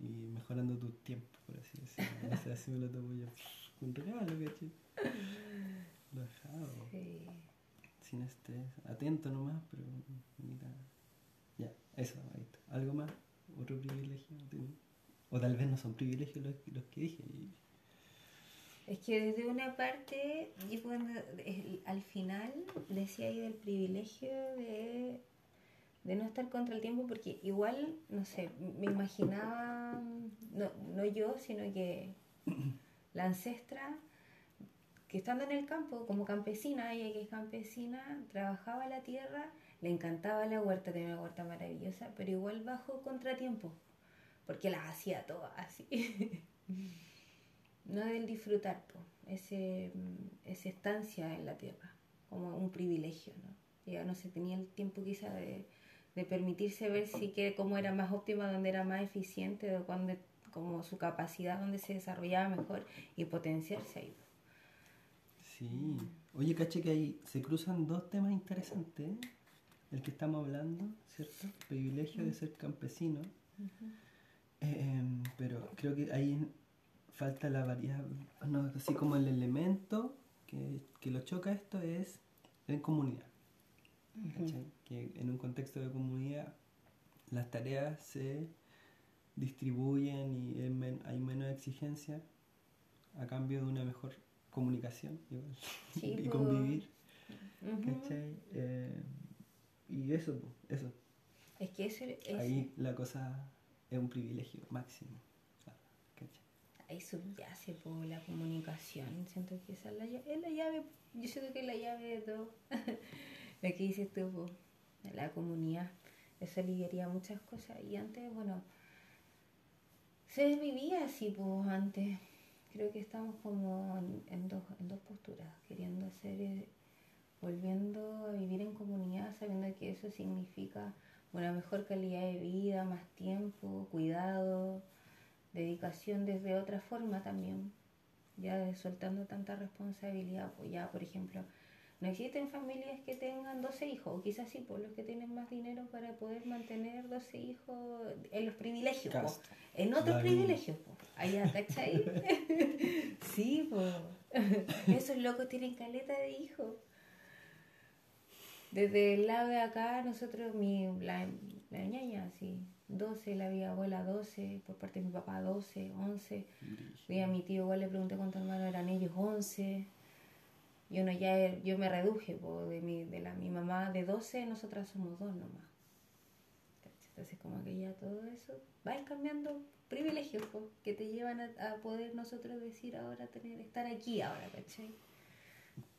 y mejorando tus tiempos, por así decirlo. No sé, <laughs> así me lo tomo yo. Un regalo. Relajado, Sí. sin estrés, atento nomás, pero bonita. Ya, eso, ahí está. ¿Algo más? ¿Otro privilegio? O tal vez no son privilegios los, los que dije. Es que desde una parte, yo cuando al final decía ahí del privilegio de, de no estar contra el tiempo, porque igual, no sé, me imaginaba, no, no yo, sino que la ancestra, que estando en el campo, como campesina, ella que es campesina, trabajaba la tierra, le encantaba la huerta, tenía una huerta maravillosa, pero igual bajo contratiempo, porque las hacía todas así. <laughs> no del disfrutar, ese, esa estancia en la tierra, como un privilegio, ¿no? No se tenía el tiempo quizá de, de permitirse ver si que cómo era más óptima, donde era más eficiente, cuando, como su capacidad, donde se desarrollaba mejor y potenciarse ahí. Sí. Oye, caché que ahí se cruzan dos temas interesantes. ¿eh? El que estamos hablando, ¿cierto? Privilegio de ser campesino. Eh, pero creo que ahí falta la variable, no, así como el elemento que, que lo choca esto es en comunidad. ¿cachai? Que en un contexto de comunidad las tareas se distribuyen y hay menos exigencia a cambio de una mejor comunicación igual, Sí, <laughs> y po. convivir. ¿cachai? Eh, y eso, po, eso. Es que eso es... Ahí la cosa es un privilegio máximo. ahí subyace por la comunicación. Siento que esa es la, llave, es la llave, yo siento que es la llave de todo. <laughs> lo que dices tú, po, de la comunidad. Eso aliviaría muchas cosas. Y antes, bueno, se vivía así, pues antes. Creo que estamos como en, en dos, en dos posturas, queriendo hacer, eh, volviendo a vivir en comunidad, sabiendo que eso significa una mejor calidad de vida, más tiempo, cuidado, dedicación desde otra forma también, ya soltando tanta responsabilidad, pues ya, por ejemplo, no existen familias que tengan 12 hijos, o quizás sí, por los que tienen más dinero para poder mantener 12 hijos en los privilegios, po. Cast. en otros David. privilegios, po. allá, ¿cachai? <laughs> sí, pues. Esos locos tienen caleta de hijos. Desde el lado de acá, nosotros, mi, la, la ñaña, sí, 12, la mi abuela 12, por parte de mi papá 12, 11. Y a mi tío igual le pregunté cuántos hermanos eran ellos, 11. Y uno ya, yo me reduje, po, de, mi, de la, mi mamá de 12, nosotras somos dos nomás. Entonces como que ya todo eso va a ir cambiando privilegios po, que te llevan a, a poder nosotros decir ahora, tener estar aquí ahora, ¿cachai?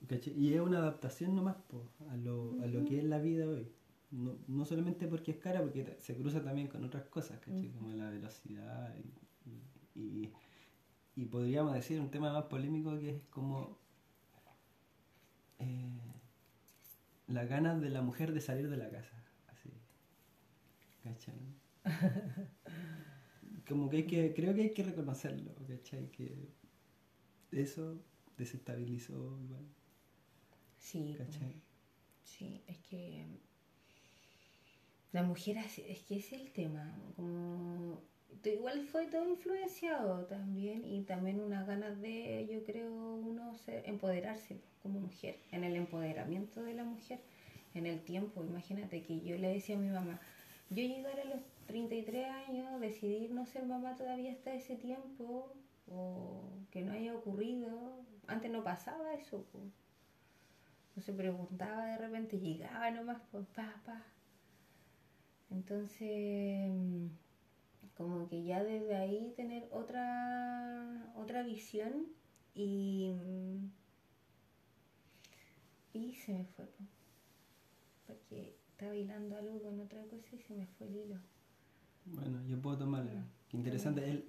¿Cachai? Y es una adaptación nomás po, a, lo, a lo que es la vida hoy. No, no solamente porque es cara, porque se cruza también con otras cosas, ¿cachai? Como la velocidad y- y podríamos decir un tema más polémico que es como eh, las ganas de la mujer de salir de la casa. Así. ¿Cachai? <laughs> Como que hay que, creo que hay que reconocerlo, ¿cachai? Que eso desestabilizó igual, Sí. ¿cachai? Sí, es que la mujer es que ese es el tema, como igual fue todo influenciado también y también unas ganas de, yo creo, uno ser, empoderarse como mujer, en el empoderamiento de la mujer, en el tiempo, imagínate que yo le decía a mi mamá, yo llegar a los 33 años, decidir no ser mamá todavía hasta ese tiempo, o que no haya ocurrido, antes no pasaba eso. No se preguntaba de repente, llegaba nomás, pues, pa, pa. Entonces, mm, como que ya desde ahí tener otra, otra visión y, y se me fue, po. porque estaba hilando algo con otra cosa y se me fue el hilo. Bueno, yo puedo tomarla. Qué interesante. Él,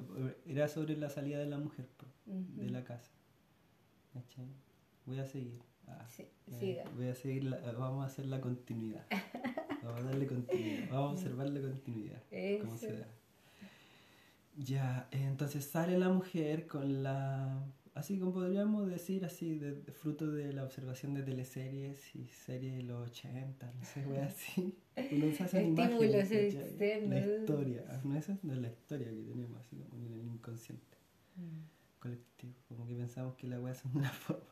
era sobre la salida de la mujer po, de Ujú. la casa. ¿Cachai? Voy a seguir. Ah, Sí, eh, siga. voy a seguir, la- vamos a hacer la continuidad. <laughs> Vamos a darle continuidad. Vamos a observar la continuidad. Cómo se da. Ya, entonces sale la mujer con la... Así como podríamos decir, así, de, de fruto de la observación de teleseries y series de los 80, no sé, wey, así. Uno se hace Estímulos imágenes, externos. La historia, ah, no, esa no es la historia que tenemos, así como en el inconsciente Mm. colectivo. Como que pensamos que la weá son una <laughs> forma,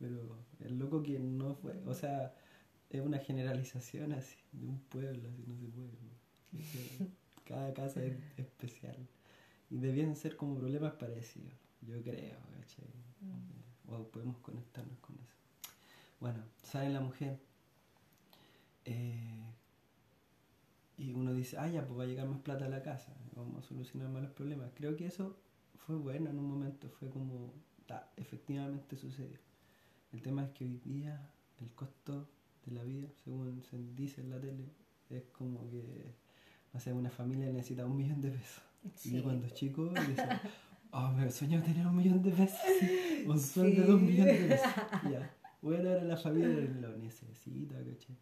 pero el loco que no fue, o sea, es una generalización así, de un pueblo, así no se puede. <laughs> Cada casa es especial. Y debían ser como problemas parecidos, yo creo, ¿cachai? O podemos conectarnos con eso. Bueno, sale la mujer. eh, y uno dice, ah, ya, pues va a llegar más plata a la casa, vamos a solucionar más los problemas. Creo que eso fue bueno en un momento, fue como, ta, efectivamente sucedió. El tema es que hoy día el costo de la vida, según se dice en la tele, es como que, no sé, una familia necesita un millón de pesos. Y Sí. cuando chico decía, oh, me sueño tener un millón de pesos, un sueldo de un millón de pesos. Ya, bueno, ahora la familia lo necesita, ¿cachai?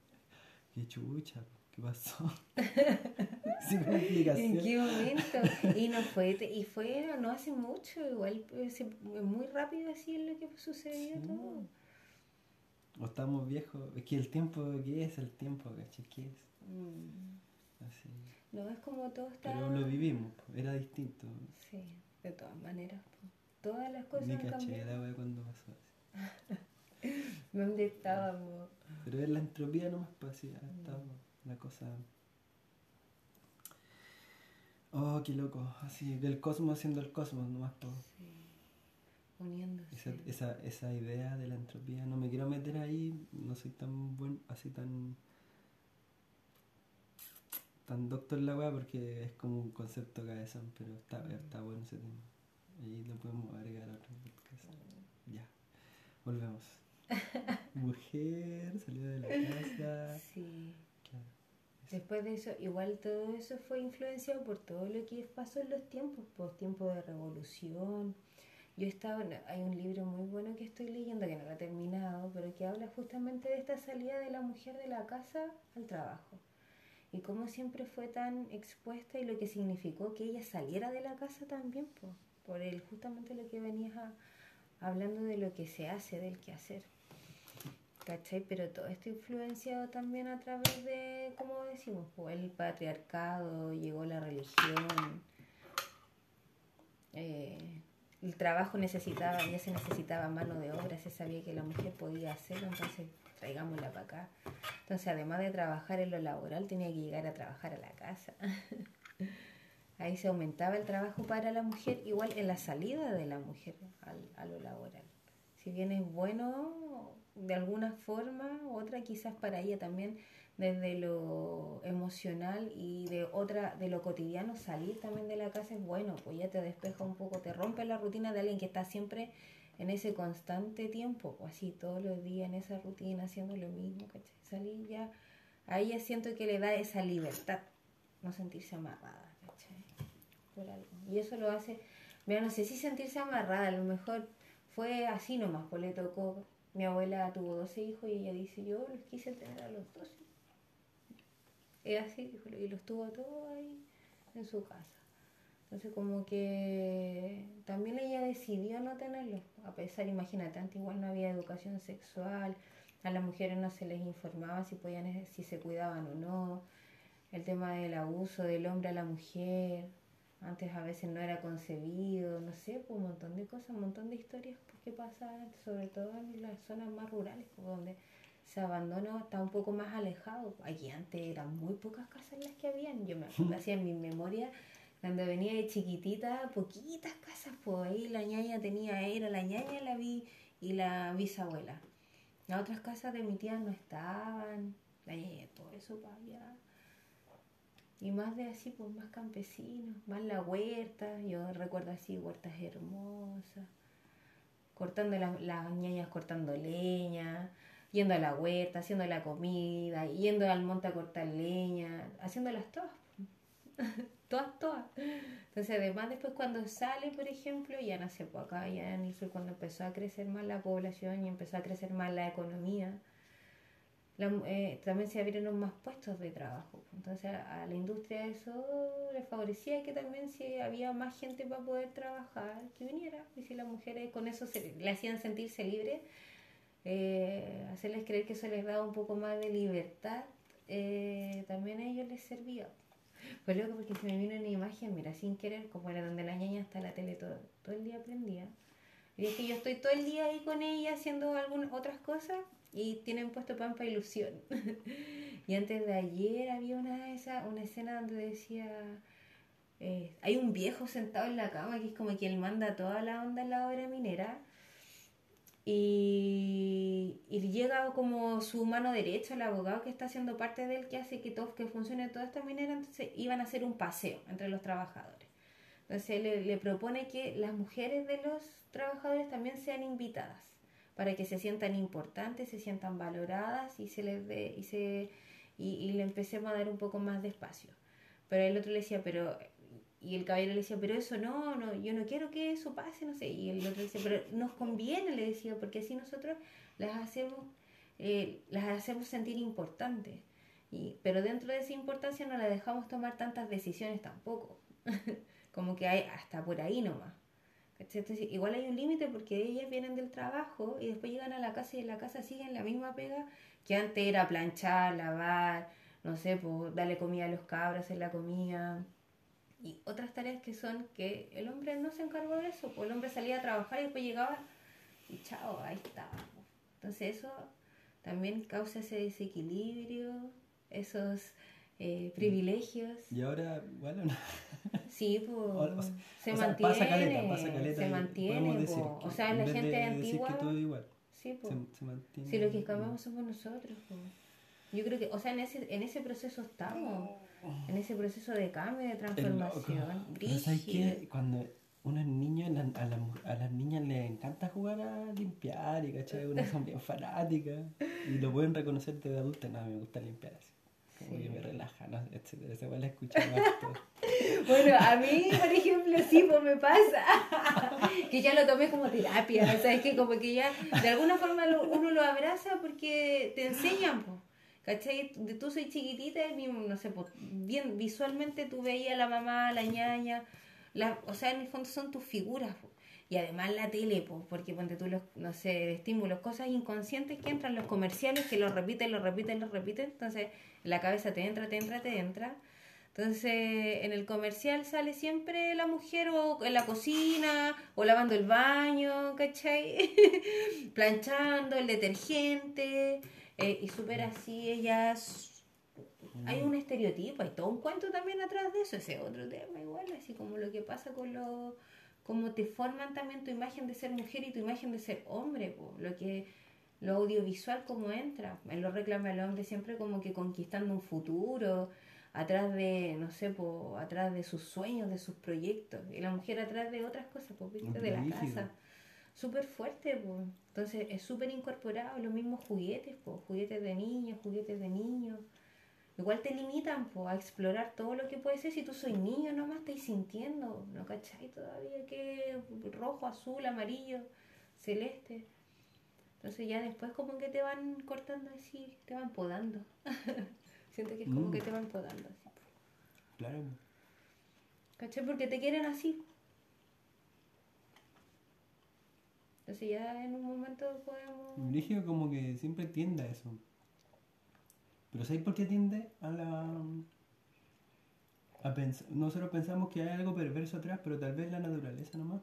Qué chucha, ¿qué pasó? <laughs> Sin ¿En explicación. qué momento? Y no fue, y fue no hace mucho, igual se- muy rápido así es lo que sucedió todo. O estamos viejos, es que el tiempo, ¿qué es el tiempo, cachai? ¿Qué es? Mm. Así. No, es como todo está... Pero lo vivimos, era distinto. Sí, de todas maneras. Todas las cosas han caché la wea cuando pasó así. <laughs> ¿Dónde estábamos? Pero es la entropía nomás, pues así, ha estado la cosa. Oh, qué loco, así, del cosmos siendo el cosmos nomás, pues. Sí. Uniéndose. Esa, esa, esa idea de la entropía, no me quiero meter ahí, no soy tan buen, así tan tan doctor la weá porque es como un concepto cabezón, pero está, está bueno ese tema. Y lo podemos agregar a otro podcast. Ya. Volvemos. <laughs> Mujer, salió de la casa. <laughs> Sí. Claro. Después de eso, igual todo eso fue influenciado por todo lo que pasó en los tiempos, por tiempos de revolución. Yo estaba, hay un libro muy bueno que estoy leyendo, que no lo he terminado, pero que habla justamente de esta salida de la mujer de la casa al trabajo. Y cómo siempre fue tan expuesta y lo que significó que ella saliera de la casa también, po, por el, justamente lo que venías a- hablando de lo que se hace, del quehacer. ¿Cachai? Pero todo esto influenciado también a través de, como decimos, el patriarcado, llegó la religión, eh, el trabajo necesitaba, ya se necesitaba mano de obra, se sabía que la mujer podía hacerlo, entonces traigámosla para acá. Entonces, además de trabajar en lo laboral, tenía que llegar a trabajar a la casa. <laughs> Ahí se aumentaba el trabajo para la mujer, igual en la salida de la mujer al, a lo laboral. Si bien es bueno de alguna forma, otra quizás para ella también desde lo emocional y de otra de lo cotidiano salir también de la casa es bueno, pues ya te despeja un poco, te rompe la rutina de alguien que está siempre en ese constante tiempo, o así todos los días en esa rutina haciendo lo mismo, ¿cachai? Salir ya, a ella siento que le da esa libertad, no sentirse amarrada, ¿cachai? Por algo. Y eso lo hace, mira, no sé si sentirse amarrada, a lo mejor fue así nomás, pues le tocó, mi abuela tuvo 12 hijos y ella dice, yo los quise tener a los 12. Era así, y los tuvo todos ahí en su casa. Entonces como que también ella decidió no tenerlos, a pesar, imagínate, antes igual no había educación sexual, a las mujeres no se les informaba si podían, si se cuidaban o no, el tema del abuso del hombre a la mujer, antes a veces no era concebido, no sé, pues un montón de cosas, un montón de historias pues, que pasaban, sobre todo en las zonas más rurales, pues, donde se abandono está un poco más alejado. Aquí antes eran muy pocas casas las que habían, yo me acuerdo, <laughs> hacía en mi memoria, cuando venía de chiquitita, poquitas casas, pues ahí la ñaña tenía, era la ñaña la vi, y la bisabuela. Las otras casas de mi tía no estaban, la ñaña, todo eso para allá. Y más de así, pues más campesinos, más la huerta, yo recuerdo así, huertas hermosas, cortando las, las ñañas cortando leña, yendo a la huerta, haciendo la comida, yendo al monte a cortar leña, haciéndolas todas, <laughs> todas, todas. Entonces además después cuando sale, por ejemplo, ya no sé, pues acá ya en el sur cuando empezó a crecer más la población y empezó a crecer más la economía, eh, también se abrieron más puestos de trabajo. Entonces a, a la industria eso le favorecía que también si había más gente para poder trabajar, que viniera. Y si las mujeres con eso se, le hacían sentirse libres, eh, hacerles creer que eso les daba un poco más de libertad, eh, también a ellos les servía. Pues luego porque se me vino una imagen, mira, sin querer, como era donde la ñaña está la tele todo, todo el día prendía. Y es que yo estoy todo el día ahí con ella haciendo algunas otras cosas y tienen puesto pan para ilusión. <laughs> y antes de ayer había una, esa, una escena donde decía, eh, hay un viejo sentado en la cama que es como quien manda toda la onda en la obra minera. Y, y llega como su mano derecha, el abogado que está haciendo parte de él, que hace que todo que funcione toda esta minera, entonces iban a hacer un paseo entre los trabajadores. Entonces le, le propone que las mujeres de los trabajadores también sean invitadas para que se sientan importantes, se sientan valoradas y se les dé y se y, y le empecemos a dar un poco más de espacio. Pero el otro le decía, pero y el caballero le decía, pero eso no, no, yo no quiero que eso pase, no sé. Y el otro le decía, pero nos conviene, le decía, porque así nosotros las hacemos, eh, las hacemos sentir importantes. Y, pero dentro de esa importancia no la dejamos tomar tantas decisiones tampoco. <laughs> Como que hay hasta por ahí nomás. Igual hay un límite porque ellas vienen del trabajo y después llegan a la casa y en la casa siguen la misma pega que antes era planchar, lavar, no sé, pues darle comida a los cabros, hacer la comida y otras tareas que son que el hombre no se encargó de eso, pues el hombre salía a trabajar y después llegaba y chao, ahí estaba. Entonces eso también causa ese desequilibrio, esos eh, privilegios. Y ahora, bueno, no. <laughs> Sí, pues <laughs> O- o sea, se o sea, mantiene, pasa caleta, pasa caleta se mantiene, o sea, en la gente de antigua, que todo es igual, sí, pues. se, se mantiene. Si lo que cambiamos somos nosotros, po. Yo creo que, o sea, en ese, en ese proceso estamos, en ese proceso de cambio, de Es transformación. Pero ¿sabes qué? Cuando unas niñas, la- a, las a niñas les encanta jugar a limpiar y cachai, unas son bien fanáticas y lo pueden reconocer desde adultas, no, me gusta limpiar así. Como Sí. que me relaja, ¿no? etcétera. Igual la escuchaba harto. <laughs> Bueno, a mí, por ejemplo, sí, pues me pasa. <laughs> que ya lo tomé como terapia. O sea, es que como que ya, de alguna forma lo- uno lo abraza porque te enseñan, pues. ¿Cachai? De- Tú soy chiquitita y, no sé, pues, bien visualmente tú veías a la mamá, a la ñaña. La, o sea, en el fondo son tus figuras, po. Y además la tele, pues, porque ponte tú los, no sé, estímulos, cosas inconscientes que entran, los comerciales que los repiten, los repiten, los repiten. Entonces, la cabeza te entra, te entra, te entra. Entonces, en el comercial sale siempre la mujer o en la cocina o lavando el baño, ¿cachai? <laughs> Planchando el detergente eh, y súper así ellas... Hay un estereotipo, hay todo un cuento también atrás de eso, ese otro tema igual, así como lo que pasa con los... Cómo te forman también tu imagen de ser mujer y tu imagen de ser hombre, po, lo que lo audiovisual como entra. En lo reclama el hombre siempre como que conquistando un futuro, atrás de, no sé, po, atrás de sus sueños, de sus proyectos. Y la mujer atrás de otras cosas, pues, ¿viste? de la casa. Súper fuerte, pues. Entonces es súper incorporado los mismos juguetes, pues, juguetes de niños, juguetes de niños. Igual te limitan po, a explorar todo lo que puede ser si tú soy niño nomás estáis sintiendo, ¿no cachai? Todavía que rojo, azul, amarillo, celeste. Entonces ya después como que te van cortando así, te van podando. <laughs> Siento que es como Mm. que te van podando así. Claro. ¿Cachai? Porque te quieren así. Entonces ya en un momento podemos... Como que siempre tiende a eso. Pero ¿sabes por qué tiende a la... A pens- Nosotros pensamos que hay algo perverso atrás, pero tal vez la naturaleza nomás.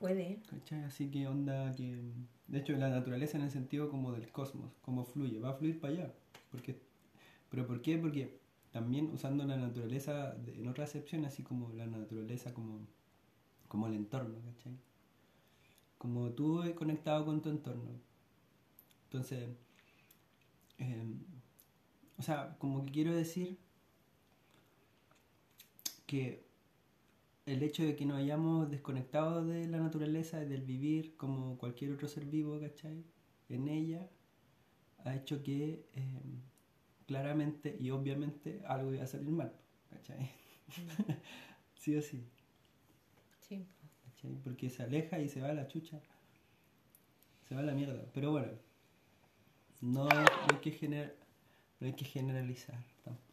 Puede. ¿Cachai? Así que onda que... De hecho, la naturaleza en el sentido como del cosmos, como fluye, va a fluir para allá. Porque... ¿Pero por qué? Porque también usando la naturaleza en otra acepción, así como la naturaleza como, como el entorno, ¿cachai? Como tú eh, conectado con tu entorno. Entonces, eh, o sea, como que quiero decir que el hecho de que nos hayamos desconectado de la naturaleza y del vivir como cualquier otro ser vivo, ¿cachai? En ella, ha hecho que eh, claramente y obviamente algo iba a salir mal, ¿cachai? <laughs> sí o sí, Sí. ¿Cachai? Porque se aleja y se va a la chucha, se va a la mierda. Pero bueno, no, no hay que generar, no hay que generalizar tampoco.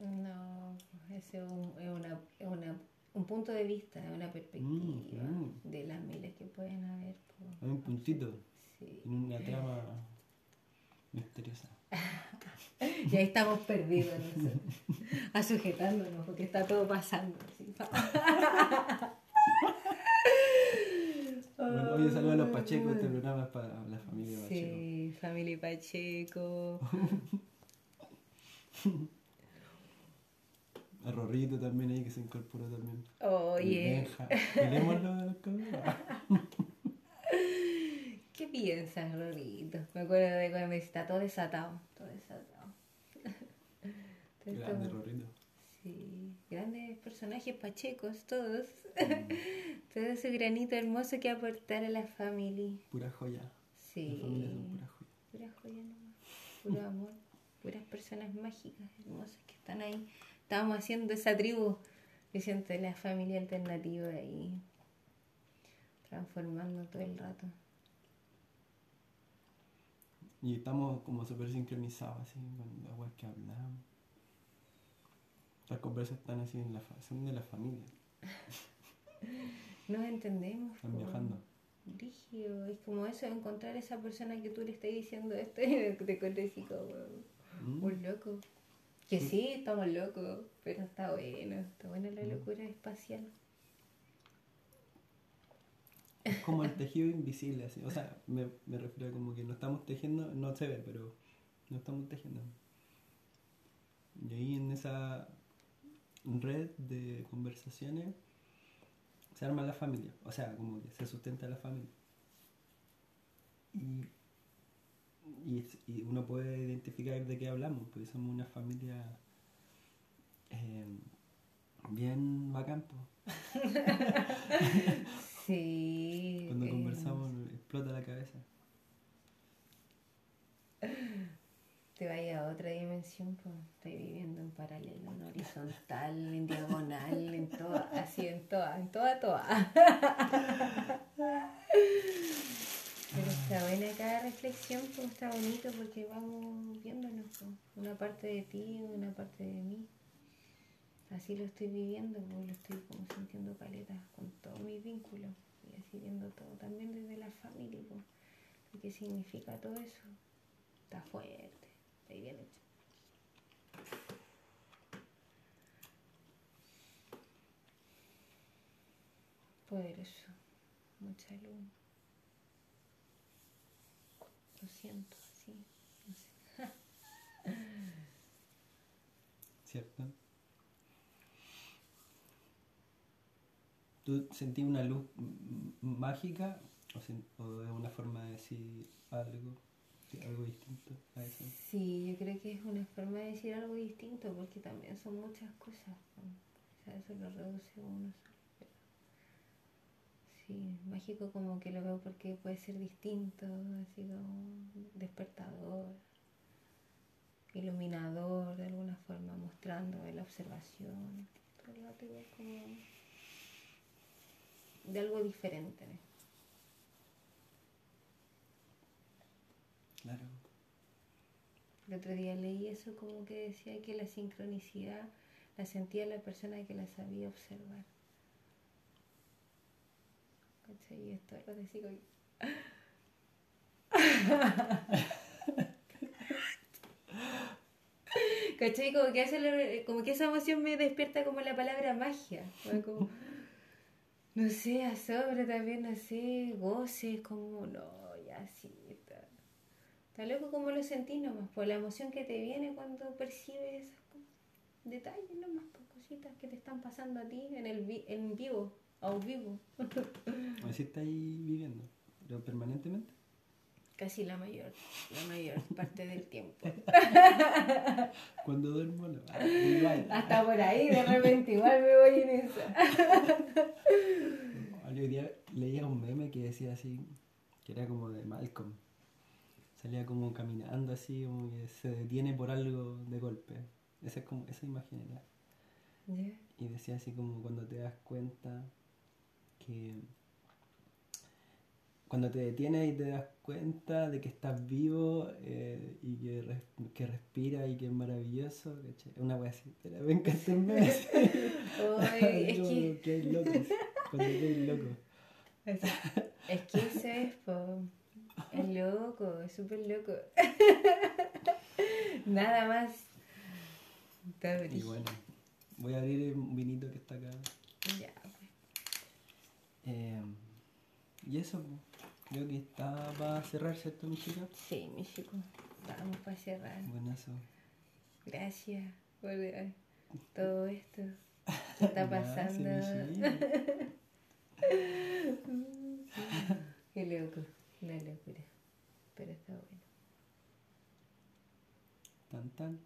No, ese es, un, es una, es una, un punto de vista, es una perspectiva mm. de las miles que pueden haber. Hay un puntito Sí. en una trama misteriosa. <laughs> Y ahí estamos perdidos nosotros, <laughs> a sujetándonos porque está todo pasando. <laughs> Bueno, oye, saludos a los Pachecos, este programa es para la familia Pacheco. Sí, familia Pacheco. <laughs> A Rorrito también ahí que se incorporó también. Oye. Peleémoslo de los cabros. <laughs> ¿qué piensas, Rorito? Me acuerdo de cuando está todo desatado, todo desatado. Grande Rorrito. Sí, grandes personajes pachecos, todos. <laughs> Todo ese granito hermoso que aportar a la familia. Pura joya. La Sí, familia son pura joya. pura joya nomás, puro amor, puras personas mágicas, hermosas que están ahí. Estábamos haciendo esa tribu, yo siento la familia alternativa ahí, transformando todo el rato. Y estamos como súper sincronizados así con weas que hablamos. Las conversas están así en la son de la familia. <laughs> Nos entendemos. Están viajando. Rígido, es como eso, encontrar esa persona que tú le estás diciendo esto y te encuentras así como Mm. muy loco. Que sí, estamos locos, pero está bueno, está buena la locura espacial. Es como el <laughs> tejido invisible, así. O sea, me, me refiero a como que no estamos tejiendo, no se ve, pero no estamos tejiendo. Y ahí en esa red de conversaciones se arma la familia. O sea, como que se sustenta la familia. Y, y, uno puede identificar de qué hablamos, porque somos una familia eh, Bien bacán. <laughs> Sí. Cuando conversamos explota la cabeza. Te vaya a otra dimensión, pues estoy viviendo en paralelo, en horizontal, <laughs> en diagonal, en toda, así en toda, en toda, toda. <laughs> Pero está buena cada reflexión, pues está bonito porque vamos viéndonos, pues, una parte de ti, una parte de mí. Así lo estoy viviendo, pues lo estoy como sintiendo caleta con todos mis vínculos y así viendo todo, también desde la familia, pues. ¿Y ¿Qué significa todo eso? Está fuerte, está bien hecho. Poderoso, mucha luz. Lo siento, sí, no sé. <laughs> ¿Cierto? ¿Tú sentí una luz mágica o, o es una forma de decir algo, algo distinto a eso? Sí, yo creo que es una forma de decir algo distinto porque también son muchas cosas. O sea, eso lo reduce uno solo. Sí, mágico como que lo veo porque puede ser distinto, así como despertador, iluminador de alguna forma, mostrando la observación. Todo igual como de algo diferente. Claro. El otro día leí eso como que decía que la sincronicidad la sentía la persona que la sabía observar. ¿Cachai? Y esto lo decía como- ¿Cachai? Como que, hace como que esa emoción me despierta como la palabra magia. Como, no sé, asombro también, no sé, goces, como, no, ya sí, está. Loco como lo sentís nomás, por la emoción que te viene cuando percibes esas cosas. Detalles nomás, por cositas que te están pasando a ti en el vi- en vivo, a vivo. <laughs> Así está ahí viviendo, pero permanentemente. Casi la mayor, la mayor <laughs> parte del tiempo. <laughs> Cuando duermo, no. Ah, igual. Hasta por ahí, de repente igual me voy en esa. Hoy día leía un meme que decía así, que era como de Malcolm. Salía como caminando así, como que se detiene por algo de golpe. Esa es como, esa imagen era. Y decía así como cuando te das cuenta que cuando te detienes y te das cuenta de que estás vivo eh, y que, res- que respira y que es maravilloso, ¿cachai? Una wea así, pero <laughs> es Como que, que cuando loco. <laughs> es que eso es, po. Es loco, es súper loco. <laughs> Nada más. Está Y bueno, voy a abrir un vinito que está acá. Ya, pues. Eh, y eso, pues, creo que está para cerrar, ¿cierto, mi chica? Sí, mi chico. Vamos para cerrar. Buenazo. Gracias por <laughs> todo esto que está Gracias, pasando. mi chica. <laughs> la locura Pero está bueno. Tan tan.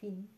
Fin.